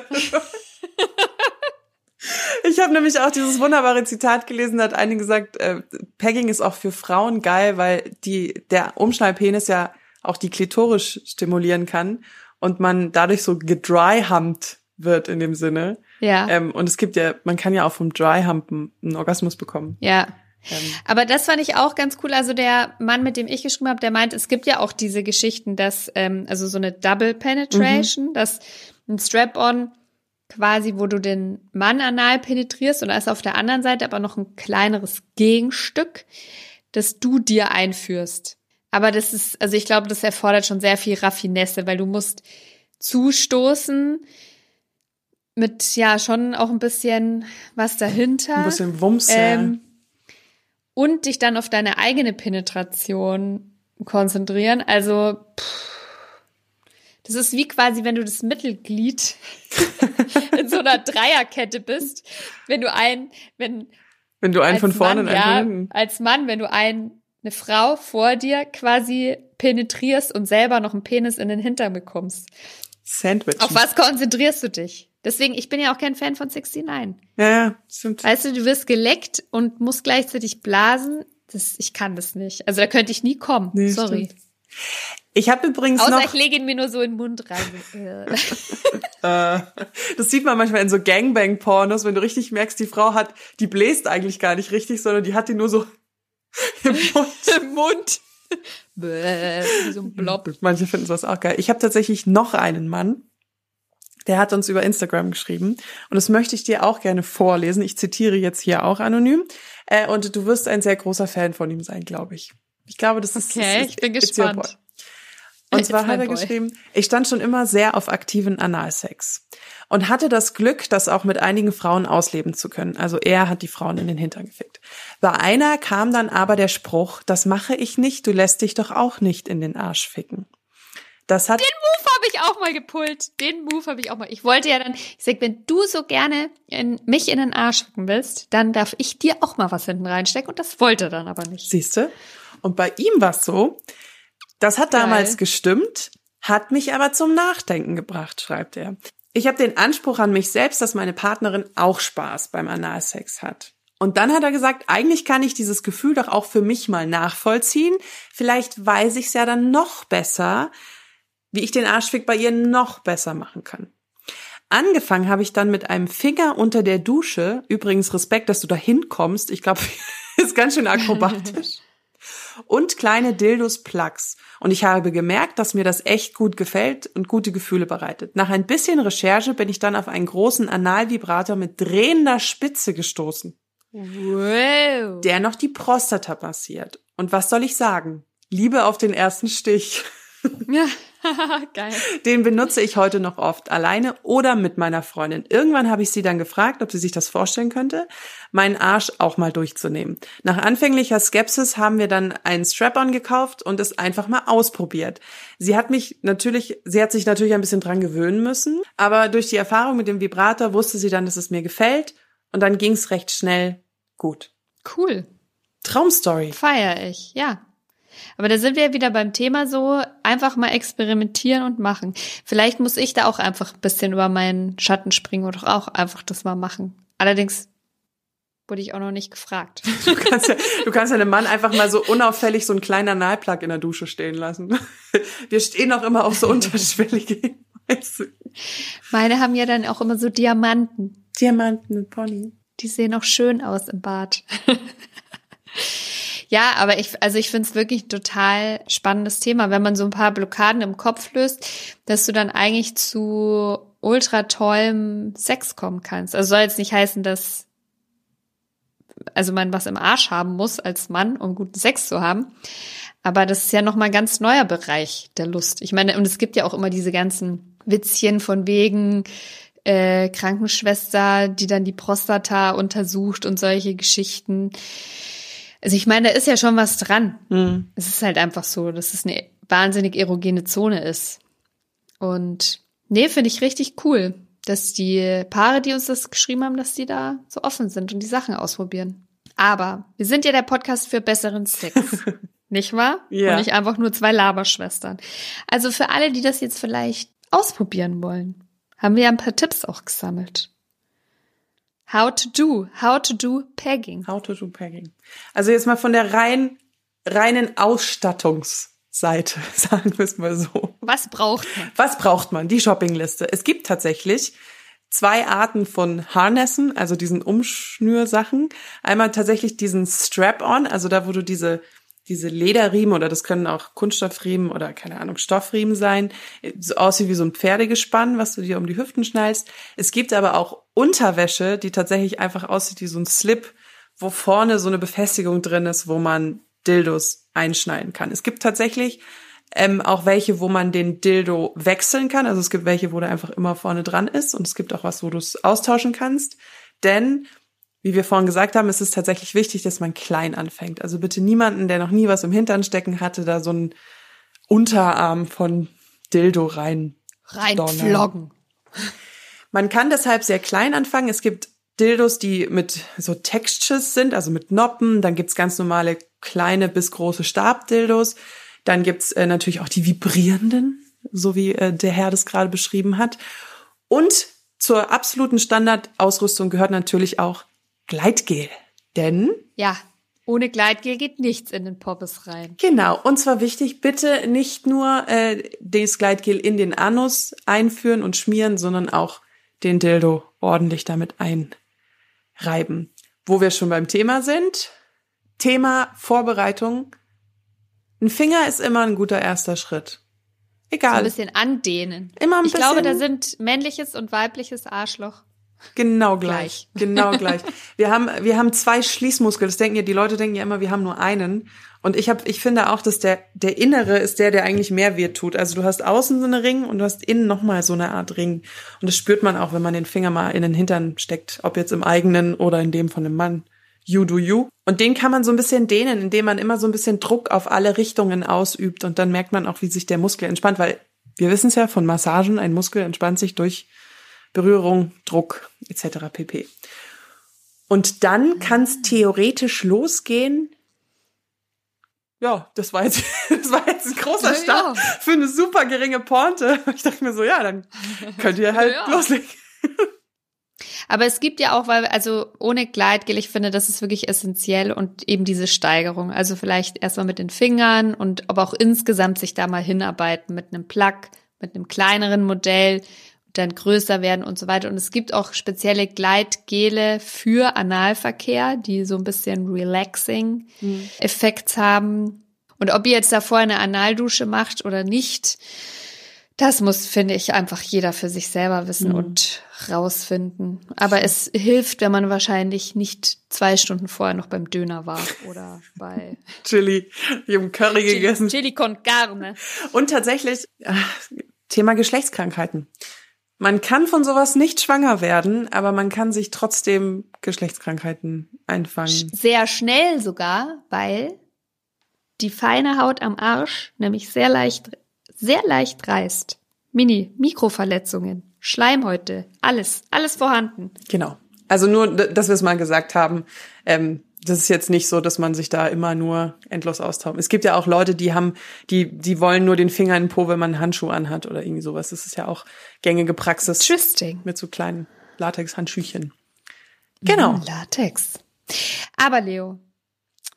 Ich habe nämlich auch dieses wunderbare Zitat gelesen, da hat eine gesagt, äh, Pegging ist auch für Frauen geil, weil die der Umschnallpenis ja auch die Klitoris stimulieren kann und man dadurch so gedryhumpt wird in dem Sinne. Ja. Ähm, und es gibt ja, man kann ja auch vom Dryhumpen einen Orgasmus bekommen. Ja. Ähm. Aber das fand ich auch ganz cool. Also der Mann, mit dem ich geschrieben habe, der meint, es gibt ja auch diese Geschichten, dass, ähm, also so eine Double Penetration, mhm. dass ein Strap-on quasi, wo du den Mann anal penetrierst und da ist auf der anderen Seite aber noch ein kleineres Gegenstück, das du dir einführst. Aber das ist, also ich glaube, das erfordert schon sehr viel Raffinesse, weil du musst zustoßen mit ja schon auch ein bisschen was dahinter. Ein bisschen Wumms. Ähm, und dich dann auf deine eigene Penetration konzentrieren. Also pff, das ist wie quasi, wenn du das Mittelglied in so einer Dreierkette bist. Wenn du ein, wenn wenn du einen von vorne Mann, und einen ja, von hinten. Als Mann, wenn du ein, eine Frau vor dir quasi penetrierst und selber noch einen Penis in den Hintern bekommst. Sandwich. Auf was konzentrierst du dich? Deswegen, ich bin ja auch kein Fan von 69. Ja, ja, stimmt. Weißt du, du wirst geleckt und musst gleichzeitig blasen. Das, ich kann das nicht. Also da könnte ich nie kommen. Nee, Sorry. Stimmt. Ich habe übrigens Außer noch. ich lege ihn mir nur so in den Mund rein. Äh, das sieht man manchmal in so Gangbang-Pornos, wenn du richtig merkst, die Frau hat, die bläst eigentlich gar nicht richtig, sondern die hat die nur so im Mund. Im Mund. Bäh, so ein Blob. Manche finden sowas auch geil. Ich habe tatsächlich noch einen Mann, der hat uns über Instagram geschrieben und das möchte ich dir auch gerne vorlesen. Ich zitiere jetzt hier auch anonym äh, und du wirst ein sehr großer Fan von ihm sein, glaube ich. Ich glaube, das ist okay. Das ich bin gespannt. Und zwar hat er geschrieben, ich stand schon immer sehr auf aktiven Analsex und hatte das Glück, das auch mit einigen Frauen ausleben zu können. Also er hat die Frauen in den Hintern gefickt. Bei einer kam dann aber der Spruch, das mache ich nicht, du lässt dich doch auch nicht in den Arsch ficken. Das hat Den Move habe ich auch mal gepult. Den Move habe ich auch mal. Ich wollte ja dann, ich sag, wenn du so gerne in, mich in den Arsch ficken willst, dann darf ich dir auch mal was hinten reinstecken und das wollte er dann aber nicht. Siehste? Und bei ihm war es so, das hat Geil. damals gestimmt, hat mich aber zum Nachdenken gebracht, schreibt er. Ich habe den Anspruch an mich selbst, dass meine Partnerin auch Spaß beim Analsex hat. Und dann hat er gesagt, eigentlich kann ich dieses Gefühl doch auch für mich mal nachvollziehen. Vielleicht weiß ich es ja dann noch besser, wie ich den Arschfick bei ihr noch besser machen kann. Angefangen habe ich dann mit einem Finger unter der Dusche. Übrigens Respekt, dass du da hinkommst. Ich glaube, ist ganz schön akrobatisch und kleine Dildos-Plugs. Und ich habe gemerkt, dass mir das echt gut gefällt und gute Gefühle bereitet. Nach ein bisschen Recherche bin ich dann auf einen großen Analvibrator mit drehender Spitze gestoßen. Wow. Der noch die Prostata massiert. Und was soll ich sagen? Liebe auf den ersten Stich. Ja, geil. Den benutze ich heute noch oft alleine oder mit meiner Freundin. Irgendwann habe ich sie dann gefragt, ob sie sich das vorstellen könnte, meinen Arsch auch mal durchzunehmen. Nach anfänglicher Skepsis haben wir dann einen Strap-on gekauft und es einfach mal ausprobiert. Sie hat mich natürlich, sie hat sich natürlich ein bisschen dran gewöhnen müssen, aber durch die Erfahrung mit dem Vibrator wusste sie dann, dass es mir gefällt und dann ging es recht schnell gut. Cool. Traumstory. Feier ich, ja. Aber da sind wir wieder beim Thema so, einfach mal experimentieren und machen. Vielleicht muss ich da auch einfach ein bisschen über meinen Schatten springen oder auch einfach das mal machen. Allerdings wurde ich auch noch nicht gefragt. Du kannst ja, du kannst ja einem Mann einfach mal so unauffällig so ein kleiner Nailplug in der Dusche stehen lassen. Wir stehen auch immer auf so unterschwellige. Meine haben ja dann auch immer so Diamanten. Diamanten und Pony. Die sehen auch schön aus im Bad. Ja, aber ich, also ich finde es wirklich ein total spannendes Thema, wenn man so ein paar Blockaden im Kopf löst, dass du dann eigentlich zu ultra tollem Sex kommen kannst. Also soll jetzt nicht heißen, dass also man was im Arsch haben muss als Mann, um guten Sex zu haben. Aber das ist ja nochmal ein ganz neuer Bereich der Lust. Ich meine, und es gibt ja auch immer diese ganzen Witzchen von wegen äh, Krankenschwester, die dann die Prostata untersucht und solche Geschichten. Also ich meine, da ist ja schon was dran. Mhm. Es ist halt einfach so, dass es eine wahnsinnig erogene Zone ist. Und nee, finde ich richtig cool, dass die Paare, die uns das geschrieben haben, dass die da so offen sind und die Sachen ausprobieren. Aber wir sind ja der Podcast für besseren Sex. nicht wahr? Ja. Und nicht einfach nur zwei Laberschwestern. Also für alle, die das jetzt vielleicht ausprobieren wollen, haben wir ein paar Tipps auch gesammelt. How to do, how to do Pegging. How to do Pegging. Also jetzt mal von der rein, reinen Ausstattungsseite, sagen wir es mal so. Was braucht man? Was braucht man? Die Shoppingliste. Es gibt tatsächlich zwei Arten von Harnessen, also diesen Umschnürsachen. Einmal tatsächlich diesen Strap-on, also da, wo du diese diese Lederriemen oder das können auch Kunststoffriemen oder keine Ahnung Stoffriemen sein, so aussieht wie so ein Pferdegespann, was du dir um die Hüften schnallst. Es gibt aber auch Unterwäsche, die tatsächlich einfach aussieht wie so ein Slip, wo vorne so eine Befestigung drin ist, wo man Dildos einschneiden kann. Es gibt tatsächlich ähm, auch welche, wo man den Dildo wechseln kann. Also es gibt welche, wo der einfach immer vorne dran ist und es gibt auch was, wo du es austauschen kannst. Denn wie wir vorhin gesagt haben, ist es tatsächlich wichtig, dass man klein anfängt. Also bitte niemanden, der noch nie was im Hintern stecken hatte, da so einen Unterarm von Dildo rein reinfloggen. Man kann deshalb sehr klein anfangen. Es gibt Dildos, die mit so Textures sind, also mit Noppen. Dann gibt's ganz normale kleine bis große Stabdildos. Dann gibt's äh, natürlich auch die vibrierenden, so wie äh, der Herr das gerade beschrieben hat. Und zur absoluten Standardausrüstung gehört natürlich auch Gleitgel. Denn ja, ohne Gleitgel geht nichts in den Poppes rein. Genau. Und zwar wichtig, bitte nicht nur äh, das Gleitgel in den Anus einführen und schmieren, sondern auch den Dildo ordentlich damit einreiben. Wo wir schon beim Thema sind, Thema Vorbereitung. Ein Finger ist immer ein guter erster Schritt. Egal. So ein bisschen andehnen. Immer ein ich bisschen. Ich glaube, da sind männliches und weibliches Arschloch Genau gleich. gleich. Genau gleich. Wir haben, wir haben zwei Schließmuskeln. Das denken ja, die Leute denken ja immer, wir haben nur einen. Und ich habe, ich finde auch, dass der, der innere ist der, der eigentlich mehr weh tut. Also du hast außen so eine Ring und du hast innen nochmal so eine Art Ring. Und das spürt man auch, wenn man den Finger mal in den Hintern steckt. Ob jetzt im eigenen oder in dem von einem Mann. You do you. Und den kann man so ein bisschen dehnen, indem man immer so ein bisschen Druck auf alle Richtungen ausübt. Und dann merkt man auch, wie sich der Muskel entspannt, weil wir wissen es ja von Massagen, ein Muskel entspannt sich durch Berührung, Druck etc. pp. Und dann kann es theoretisch losgehen. Ja, das war jetzt, das war jetzt ein großer Start ja. für eine super geringe Porte. Ich dachte mir so, ja, dann könnt ihr halt ja. loslegen. Aber es gibt ja auch, weil, also ohne Gleitgel, ich finde, das ist wirklich essentiell und eben diese Steigerung. Also vielleicht erstmal mit den Fingern und aber auch insgesamt sich da mal hinarbeiten mit einem Plug, mit einem kleineren Modell, dann größer werden und so weiter. Und es gibt auch spezielle Gleitgele für Analverkehr, die so ein bisschen relaxing mhm. Effekts haben. Und ob ihr jetzt davor eine Analdusche macht oder nicht, Das muss, finde ich, einfach jeder für sich selber wissen Mhm. und rausfinden. Aber es hilft, wenn man wahrscheinlich nicht zwei Stunden vorher noch beim Döner war oder bei Chili. Ich habe Curry gegessen. Chili con carne. Und tatsächlich, äh, Thema Geschlechtskrankheiten. Man kann von sowas nicht schwanger werden, aber man kann sich trotzdem Geschlechtskrankheiten einfangen. Sehr schnell sogar, weil die feine Haut am Arsch nämlich sehr leicht, sehr leicht reißt. Mini, Mikroverletzungen, Schleimhäute, alles, alles vorhanden. Genau. Also nur, dass wir es mal gesagt haben. Ähm, das ist jetzt nicht so, dass man sich da immer nur endlos austauscht. Es gibt ja auch Leute, die haben, die, die wollen nur den Finger in den Po, wenn man einen Handschuh anhat oder irgendwie sowas. Das ist ja auch gängige Praxis Interesting. mit so kleinen Latex-Handschüchen. Genau. Mm, Latex. Aber Leo,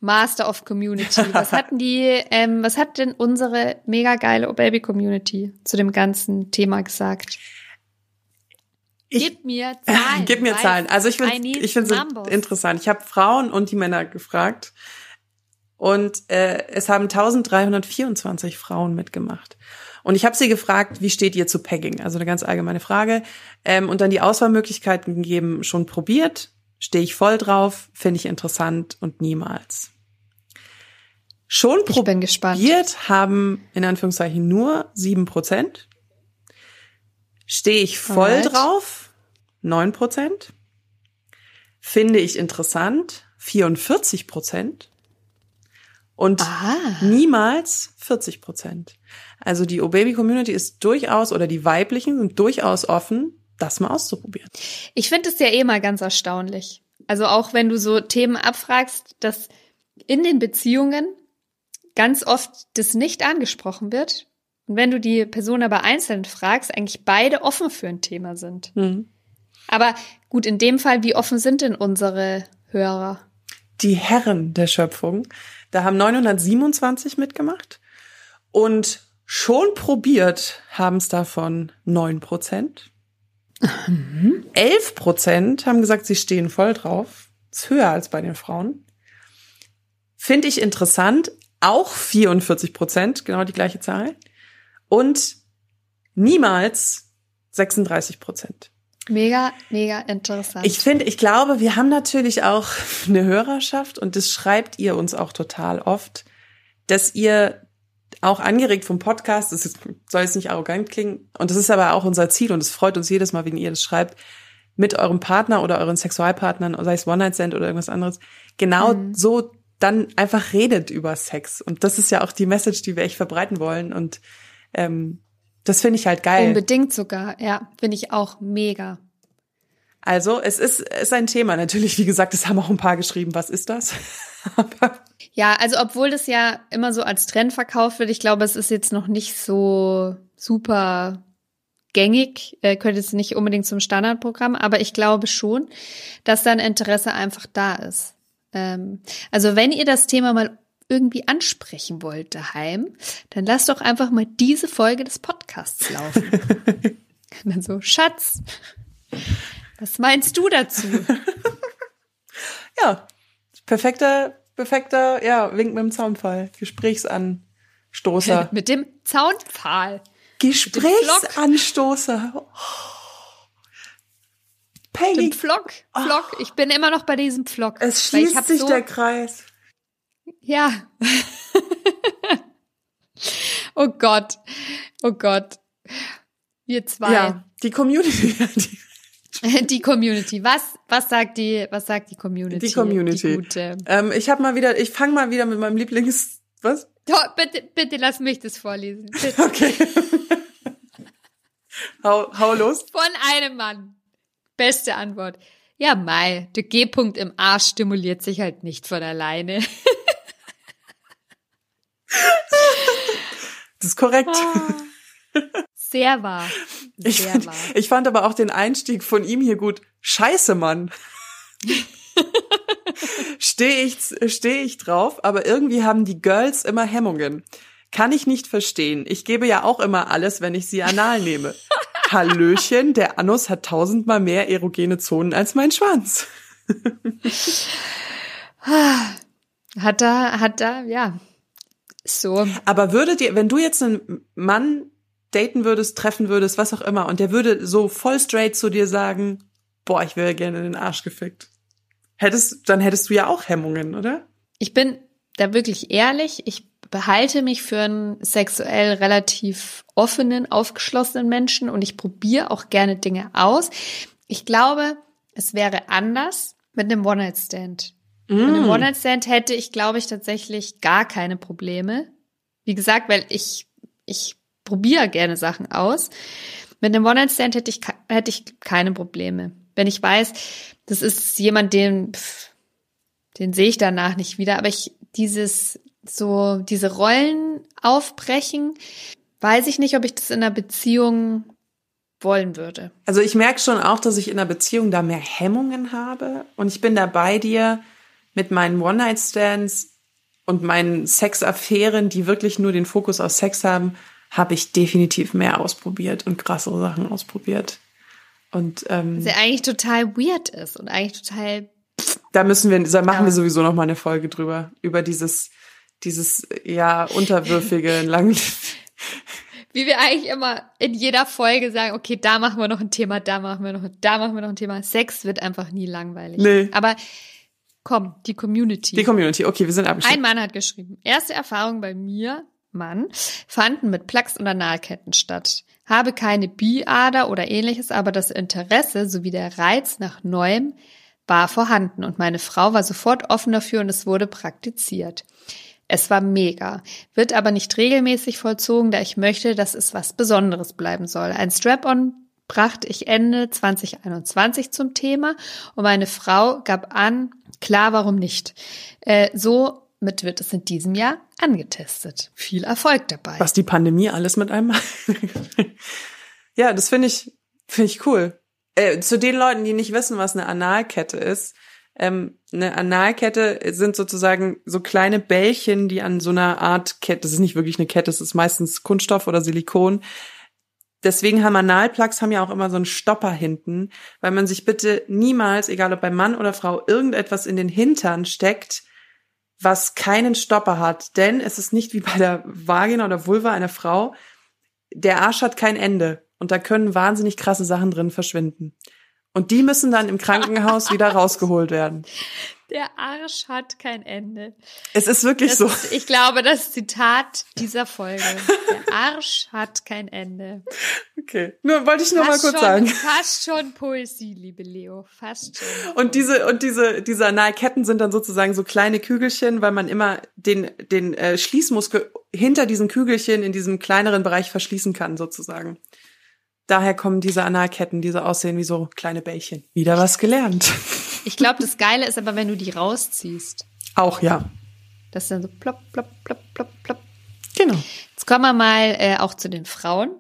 Master of Community, was hatten die, ähm, was hat denn unsere mega geile Oh Baby Community zu dem ganzen Thema gesagt? Ich- Gib mir Zahlen. Gib mir Zahlen. Also ich finde ich finde es interessant. Ich habe Frauen und die Männer gefragt und äh, es haben 1324 Frauen mitgemacht. Und ich habe sie gefragt, wie steht ihr zu Pegging? Also eine ganz allgemeine Frage. Ähm, und dann die Auswahlmöglichkeiten gegeben, schon probiert, stehe ich voll drauf, finde ich interessant und niemals. Schon Ich probiert haben in Anführungszeichen nur sieben Prozent. Stehe ich voll Alright. drauf? Neun Prozent. Finde ich interessant? 44 Prozent. Und Ah. niemals 40 Prozent. Also die O-Baby-Community ist durchaus, oder die weiblichen sind durchaus offen, das mal auszuprobieren. Ich finde es ja eh mal ganz erstaunlich. Also auch wenn du so Themen abfragst, dass in den Beziehungen ganz oft das nicht angesprochen wird. Und wenn du die Person aber einzeln fragst, eigentlich beide offen für ein Thema sind. Mhm. Aber gut, in dem Fall, wie offen sind denn unsere Hörer? die Herren der Schöpfung. Da haben 927 mitgemacht und schon probiert haben es davon 9 Prozent. 11 Prozent haben gesagt, sie stehen voll drauf. Ist höher als bei den Frauen. Finde ich interessant. Auch 44 Prozent, genau die gleiche Zahl. Und niemals 36 Prozent. Mega, mega interessant. Ich finde, ich glaube, wir haben natürlich auch eine Hörerschaft und das schreibt ihr uns auch total oft, dass ihr auch angeregt vom Podcast, das ist, soll jetzt nicht arrogant klingen, und das ist aber auch unser Ziel und es freut uns jedes Mal, wenn ihr das schreibt, mit eurem Partner oder euren Sexualpartnern, sei es One-Night-Stand oder irgendwas anderes, genau so dann einfach redet über Sex. Und das ist ja auch die Message, die wir echt verbreiten wollen. Und ähm, das finde ich halt geil. Unbedingt sogar, ja, finde ich auch mega. Also, es ist, es ist ein Thema. Natürlich, wie gesagt, es haben auch ein paar geschrieben, was ist das? Ja, also obwohl das ja immer so als Trend verkauft wird, ich glaube, es ist jetzt noch nicht so super gängig, äh, gehört jetzt nicht unbedingt zum Standardprogramm, aber ich glaube schon, dass da ein Interesse einfach da ist. Ähm, also wenn ihr das Thema mal irgendwie ansprechen wollt daheim, dann lasst doch einfach mal diese Folge des Podcasts laufen. Und dann so, Schatz, was meinst du dazu? ja, perfekter, perfekter, ja, Wink mit dem Zaunfall. Gesprächsanstoßer. Mit dem Zaunpfahl. Gesprächsanstoßer. Oh. Peggy, Stimmt, Flock, Flock. Ich bin immer noch bei diesem Flock. es schließt sich so, der Kreis. Ja. oh Gott. Oh Gott. Wir zwei. Ja, die Community. Die, Community. Was, was sagt die, was sagt die Community? die Community. Die gute. ähm, ich habe mal wieder, ich fange mal wieder mit meinem Lieblings, was? Oh, bitte, bitte lass mich das vorlesen. Bitte. Okay. hau, hau los. Von einem Mann. Beste Antwort. Ja, Mai, der G-Punkt im Arsch stimuliert sich halt nicht von alleine. Das ist korrekt. Sehr wahr. Ich, Sehr find, wahr. ich fand aber auch den Einstieg von ihm hier gut. Scheiße, Mann. Stehe ich, steh ich drauf, aber irgendwie haben die Girls immer Hemmungen. Kann ich nicht verstehen. Ich gebe ja auch immer alles, wenn ich sie anal nehme. Hallöchen, der Anus hat tausendmal mehr erogene Zonen als mein Schwanz. Hat da, hat da, ja. So. Aber würdet ihr, wenn du jetzt einen Mann daten würdest, treffen würdest, was auch immer, und der würde so voll straight zu dir sagen, boah, ich wäre gerne in den Arsch gefickt. Hättest, dann hättest du ja auch Hemmungen, oder? Ich bin da wirklich ehrlich. Ich behalte mich für einen sexuell relativ offenen, aufgeschlossenen Menschen und ich probiere auch gerne Dinge aus. Ich glaube, es wäre anders mit einem One-Night-Stand. Mm. Mit einem One-Night-Stand hätte ich, glaube ich, tatsächlich gar keine Probleme. Wie gesagt, weil ich, ich probiere gerne Sachen aus. Mit einem One-Night-Stand hätte ich, hätte ich keine Probleme. Wenn ich weiß, das ist jemand, den, den sehe ich danach nicht wieder, aber ich, dieses, so, diese Rollen aufbrechen, weiß ich nicht, ob ich das in einer Beziehung wollen würde. Also ich merke schon auch, dass ich in einer Beziehung da mehr Hemmungen habe und ich bin da bei dir mit meinen One-Night-Stands und meinen Sexaffären, die wirklich nur den Fokus auf Sex haben, habe ich definitiv mehr ausprobiert und krassere Sachen ausprobiert. Und ähm, Was ja eigentlich total weird ist und eigentlich total. Da müssen wir, da machen ja. wir sowieso noch mal eine Folge drüber über dieses, dieses ja unterwürfige lang. Wie wir eigentlich immer in jeder Folge sagen, okay, da machen wir noch ein Thema, da machen wir noch, da machen wir noch ein Thema. Sex wird einfach nie langweilig. Nee. Aber komm, die Community. Die Community, okay, wir sind abgeschlossen. Ein Mann hat geschrieben, erste Erfahrung bei mir, Mann, fanden mit Plugs und Analketten statt. Habe keine Biader oder ähnliches, aber das Interesse sowie der Reiz nach Neuem war vorhanden und meine Frau war sofort offen dafür und es wurde praktiziert. Es war mega, wird aber nicht regelmäßig vollzogen, da ich möchte, dass es was Besonderes bleiben soll. Ein Strap-on brachte ich Ende 2021 zum Thema und meine Frau gab an, klar, warum nicht. Äh, so mit wird es in diesem Jahr angetestet. Viel Erfolg dabei. Was die Pandemie alles mit einem ja, das finde ich, finde ich cool. Äh, zu den Leuten, die nicht wissen, was eine Analkette ist, ähm, eine Analkette sind sozusagen so kleine Bällchen, die an so einer Art Kette, das ist nicht wirklich eine Kette, das ist meistens Kunststoff oder Silikon. Deswegen haben Analplugs haben ja auch immer so einen Stopper hinten, weil man sich bitte niemals, egal ob bei Mann oder Frau, irgendetwas in den Hintern steckt, was keinen Stopper hat. Denn es ist nicht wie bei der Vagina oder Vulva einer Frau. Der Arsch hat kein Ende und da können wahnsinnig krasse Sachen drin verschwinden. Und die müssen dann im Krankenhaus wieder rausgeholt werden. Der Arsch hat kein Ende. Es ist wirklich das so. Ist, ich glaube, das Zitat dieser Folge. Der Arsch hat kein Ende. Okay. Nur wollte ich nur fast mal kurz schon, sagen. Fast schon Poesie, liebe Leo. Fast schon. Und diese, und diese, diese Analketten sind dann sozusagen so kleine Kügelchen, weil man immer den, den äh, Schließmuskel hinter diesen Kügelchen in diesem kleineren Bereich verschließen kann, sozusagen. Daher kommen diese Analketten, die so aussehen wie so kleine Bällchen. Wieder was gelernt. Ich glaube, das Geile ist aber, wenn du die rausziehst. Auch, ja. Das ist dann so plopp, plopp, plopp, plopp, plopp. Genau. Jetzt kommen wir mal äh, auch zu den Frauen.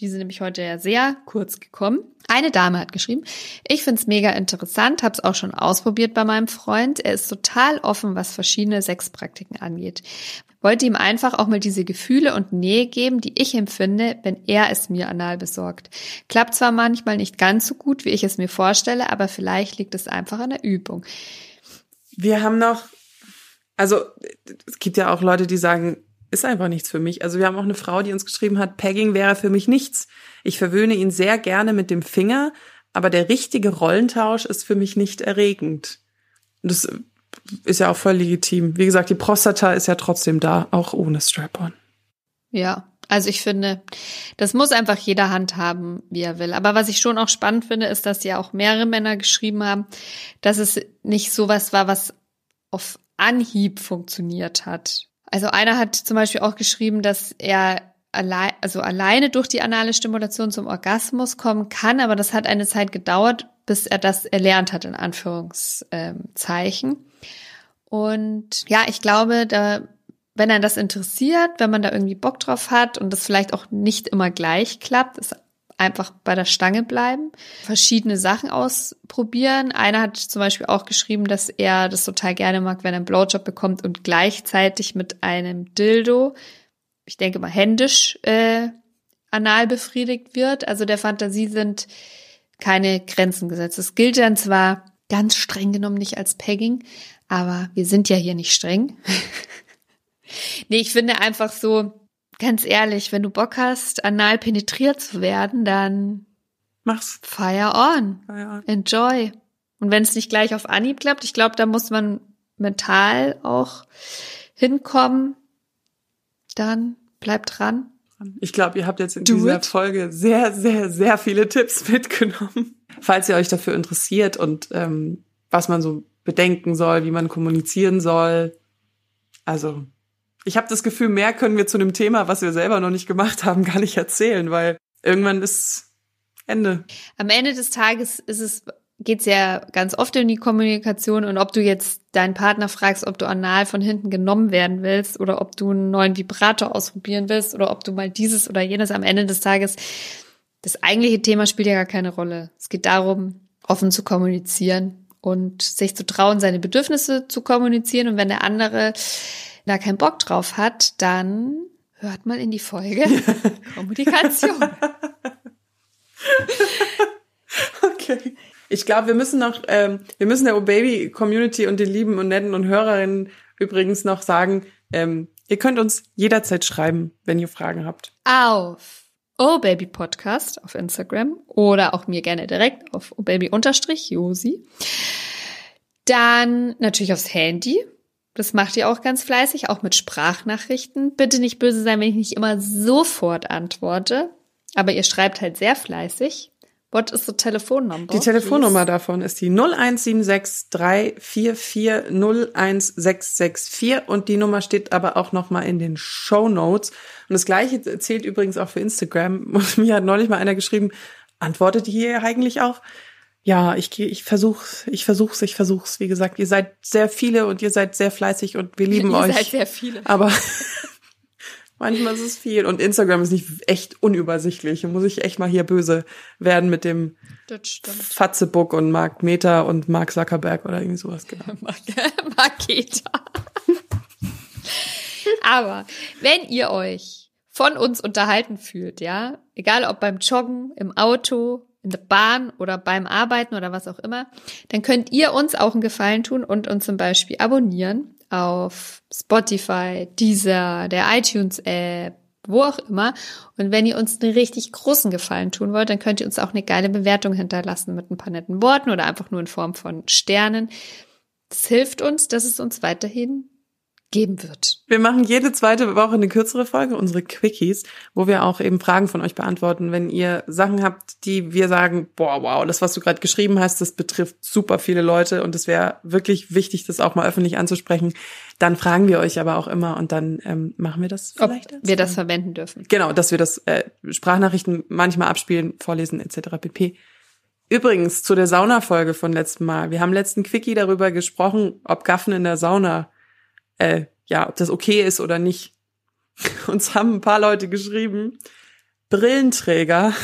Die sind nämlich heute ja sehr kurz gekommen. Eine Dame hat geschrieben, ich find's mega interessant, hab's auch schon ausprobiert bei meinem Freund. Er ist total offen, was verschiedene Sexpraktiken angeht. Wollte ihm einfach auch mal diese Gefühle und Nähe geben, die ich empfinde, wenn er es mir anal besorgt. Klappt zwar manchmal nicht ganz so gut, wie ich es mir vorstelle, aber vielleicht liegt es einfach an der Übung. Wir haben noch, also es gibt ja auch Leute, die sagen, ist einfach nichts für mich. Also wir haben auch eine Frau, die uns geschrieben hat, Pegging wäre für mich nichts. Ich verwöhne ihn sehr gerne mit dem Finger, aber der richtige Rollentausch ist für mich nicht erregend. Das ist ja auch voll legitim. Wie gesagt, die Prostata ist ja trotzdem da, auch ohne Strap-on. Ja, also ich finde, das muss einfach jeder handhaben, wie er will. Aber was ich schon auch spannend finde, ist, dass ja auch mehrere Männer geschrieben haben, dass es nicht sowas war, was auf Anhieb funktioniert hat. Also einer hat zum Beispiel auch geschrieben, dass er allein, also alleine durch die anale Stimulation zum Orgasmus kommen kann, aber das hat eine Zeit gedauert, bis er das erlernt hat, in Anführungszeichen. Und ja, ich glaube, da, wenn er das interessiert, wenn man da irgendwie Bock drauf hat und das vielleicht auch nicht immer gleich klappt, ist einfach bei der Stange bleiben, verschiedene Sachen ausprobieren. Einer hat zum Beispiel auch geschrieben, dass er das total gerne mag, wenn er einen Blowjob bekommt und gleichzeitig mit einem Dildo, ich denke mal händisch, äh, anal befriedigt wird. Also der Fantasie sind keine Grenzen gesetzt. Es gilt dann zwar ganz streng genommen nicht als Pegging, aber wir sind ja hier nicht streng. nee, ich finde einfach so, ganz ehrlich, wenn du Bock hast, anal penetriert zu werden, dann Mach's. fire on. Ja. Enjoy. Und wenn es nicht gleich auf Anhieb klappt, ich glaube, da muss man mental auch hinkommen, dann bleib dran. Ich glaube, ihr habt jetzt in Do dieser it. Folge sehr, sehr, sehr viele Tipps mitgenommen. Falls ihr euch dafür interessiert und ähm, was man so bedenken soll, wie man kommunizieren soll. Also, ich habe das Gefühl, mehr können wir zu einem Thema, was wir selber noch nicht gemacht haben, gar nicht erzählen, weil irgendwann ist Ende. Am Ende des Tages ist es, geht's ja ganz oft in die Kommunikation und ob du jetzt deinen Partner fragst, ob du anal von hinten genommen werden willst oder ob du einen neuen Vibrator ausprobieren willst oder ob du mal dieses oder jenes am Ende des Tages, das eigentliche Thema spielt ja gar keine Rolle. Es geht darum, offen zu kommunizieren und sich zu trauen, seine Bedürfnisse zu kommunizieren und wenn der andere da keinen Bock drauf hat, dann hört mal in die Folge Kommunikation. Okay. Ich glaube, wir müssen noch, ähm, wir müssen der O-Baby-Community und den lieben und netten und Hörerinnen übrigens noch sagen, ähm, ihr könnt uns jederzeit schreiben, wenn ihr Fragen habt. auf Oh Baby Podcast auf Instagram oder auch mir gerne direkt auf Oh Baby unterstrich Josi. Dann natürlich aufs Handy. Das macht ihr auch ganz fleißig, auch mit Sprachnachrichten. Bitte nicht böse sein, wenn ich nicht immer sofort antworte. Aber ihr schreibt halt sehr fleißig. What is the Telefonnummer? Die Telefonnummer davon ist die 0176 344 01664 und die Nummer steht aber auch noch mal in den Show Notes. Und das gleiche zählt übrigens auch für Instagram. Und mir hat neulich mal einer geschrieben, antwortet ihr eigentlich auch? Ja, ich gehe, ich versuch's, ich versuch's, ich versuch's. Wie gesagt, ihr seid sehr viele und ihr seid sehr fleißig und wir lieben Ihr euch. seid sehr viele. Aber manchmal ist es viel. Und Instagram ist nicht echt unübersichtlich. Da muss ich echt mal hier böse werden mit dem. Fatzebook und Mark Meta und Mark Zuckerberg oder irgendwie sowas. Genau. Maketa. Aber wenn ihr euch von uns unterhalten fühlt, ja, egal ob beim Joggen, im Auto, in der Bahn oder beim Arbeiten oder was auch immer, dann könnt ihr uns auch einen Gefallen tun und uns zum Beispiel abonnieren auf Spotify, Deezer, der iTunes-App, wo auch immer. Und wenn ihr uns einen richtig großen Gefallen tun wollt, dann könnt ihr uns auch eine geile Bewertung hinterlassen mit ein paar netten Worten oder einfach nur in Form von Sternen. Das hilft uns, dass es uns weiterhin geben wird. Wir machen jede zweite Woche eine kürzere Folge, unsere Quickies, wo wir auch eben Fragen von euch beantworten. Wenn ihr Sachen habt, die wir sagen, boah, wow, das, was du gerade geschrieben hast, das betrifft super viele Leute und es wäre wirklich wichtig, das auch mal öffentlich anzusprechen, dann fragen wir euch aber auch immer und dann ähm, machen wir das Ob vielleicht. als- wir das verwenden dürfen. Genau, dass wir das äh, Sprachnachrichten manchmal abspielen, vorlesen etc. pp. Übrigens zu der Sauna-Folge von letztem Mal. Wir haben letzten Quickie darüber gesprochen, ob Gaffen in der Sauna, äh, ja, ob das okay ist oder nicht. Uns haben ein paar Leute geschrieben, Brillenträger.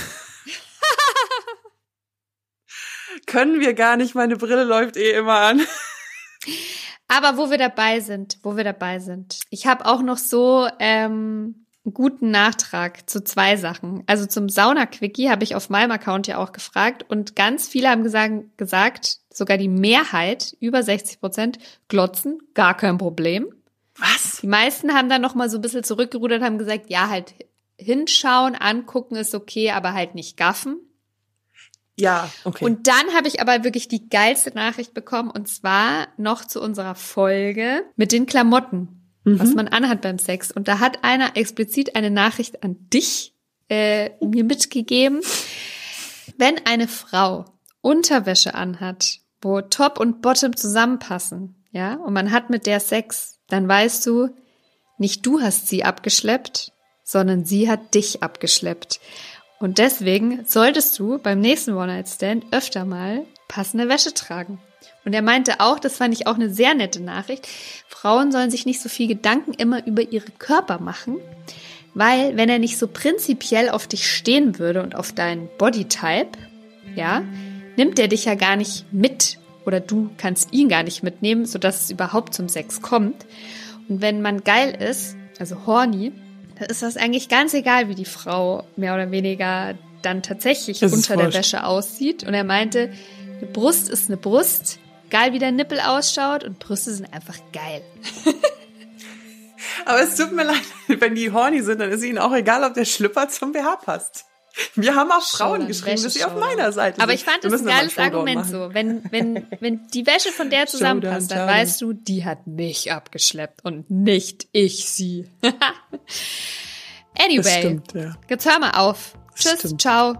Können wir gar nicht, meine Brille läuft eh immer an. Aber wo wir dabei sind, wo wir dabei sind. Ich habe auch noch so ähm, einen guten Nachtrag zu zwei Sachen. Also zum Sauna-Quickie habe ich auf meinem Account ja auch gefragt und ganz viele haben gesagt, gesagt sogar die Mehrheit, über 60 Prozent, glotzen, gar kein Problem. Was? Die meisten haben dann noch mal so ein bisschen zurückgerudert, haben gesagt, ja, halt hinschauen, angucken ist okay, aber halt nicht gaffen. Ja, okay. Und dann habe ich aber wirklich die geilste Nachricht bekommen und zwar noch zu unserer Folge mit den Klamotten, was man anhat beim Sex. Und da hat einer explizit eine Nachricht an dich äh, mir mitgegeben. Wenn eine Frau Unterwäsche anhat, wo Top und Bottom zusammenpassen, ja, und man hat mit der Sex, dann weißt du, nicht du hast sie abgeschleppt, sondern sie hat dich abgeschleppt. Und deswegen solltest du beim nächsten One-Night-Stand öfter mal passende Wäsche tragen. Und er meinte auch, das fand ich auch eine sehr nette Nachricht, Frauen sollen sich nicht so viel Gedanken immer über ihre Körper machen, weil wenn er nicht so prinzipiell auf dich stehen würde und auf deinen Bodytype, ja, nimmt er dich ja gar nicht mit oder du kannst ihn gar nicht mitnehmen, sodass es überhaupt zum Sex kommt. Und wenn man geil ist, also horny, dann ist das eigentlich ganz egal, wie die Frau mehr oder weniger dann tatsächlich Das unter der. Wäsche aussieht. Und er meinte, eine Brust ist eine Brust, geil wie der Nippel ausschaut und Brüste sind einfach geil. Aber es tut mir leid, wenn die horny sind, dann ist ihnen auch egal, ob der Schlüpper zum BH passt. Wir haben auch Frauen Schon, geschrieben, dass sie auf meiner Seite Aber sind. ich fand das ein geiles Argument machen. so. Wenn, wenn, wenn die Wäsche von der zusammenpasst, dann weißt du, die hat mich abgeschleppt und nicht ich sie. anyway, stimmt, ja. jetzt hör mal auf. Tschüss, stimmt. ciao.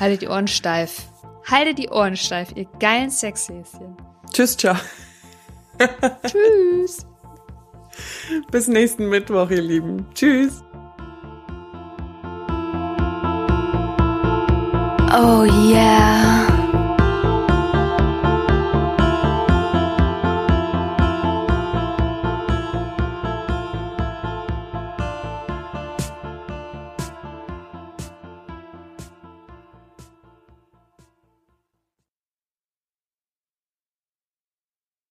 Haltet die Ohren steif. Haltet die Ohren steif, ihr geilen Sexhäschen. Tschüss, ciao. Tschüss. Bis nächsten Mittwoch, ihr Lieben. Tschüss. Oh yeah.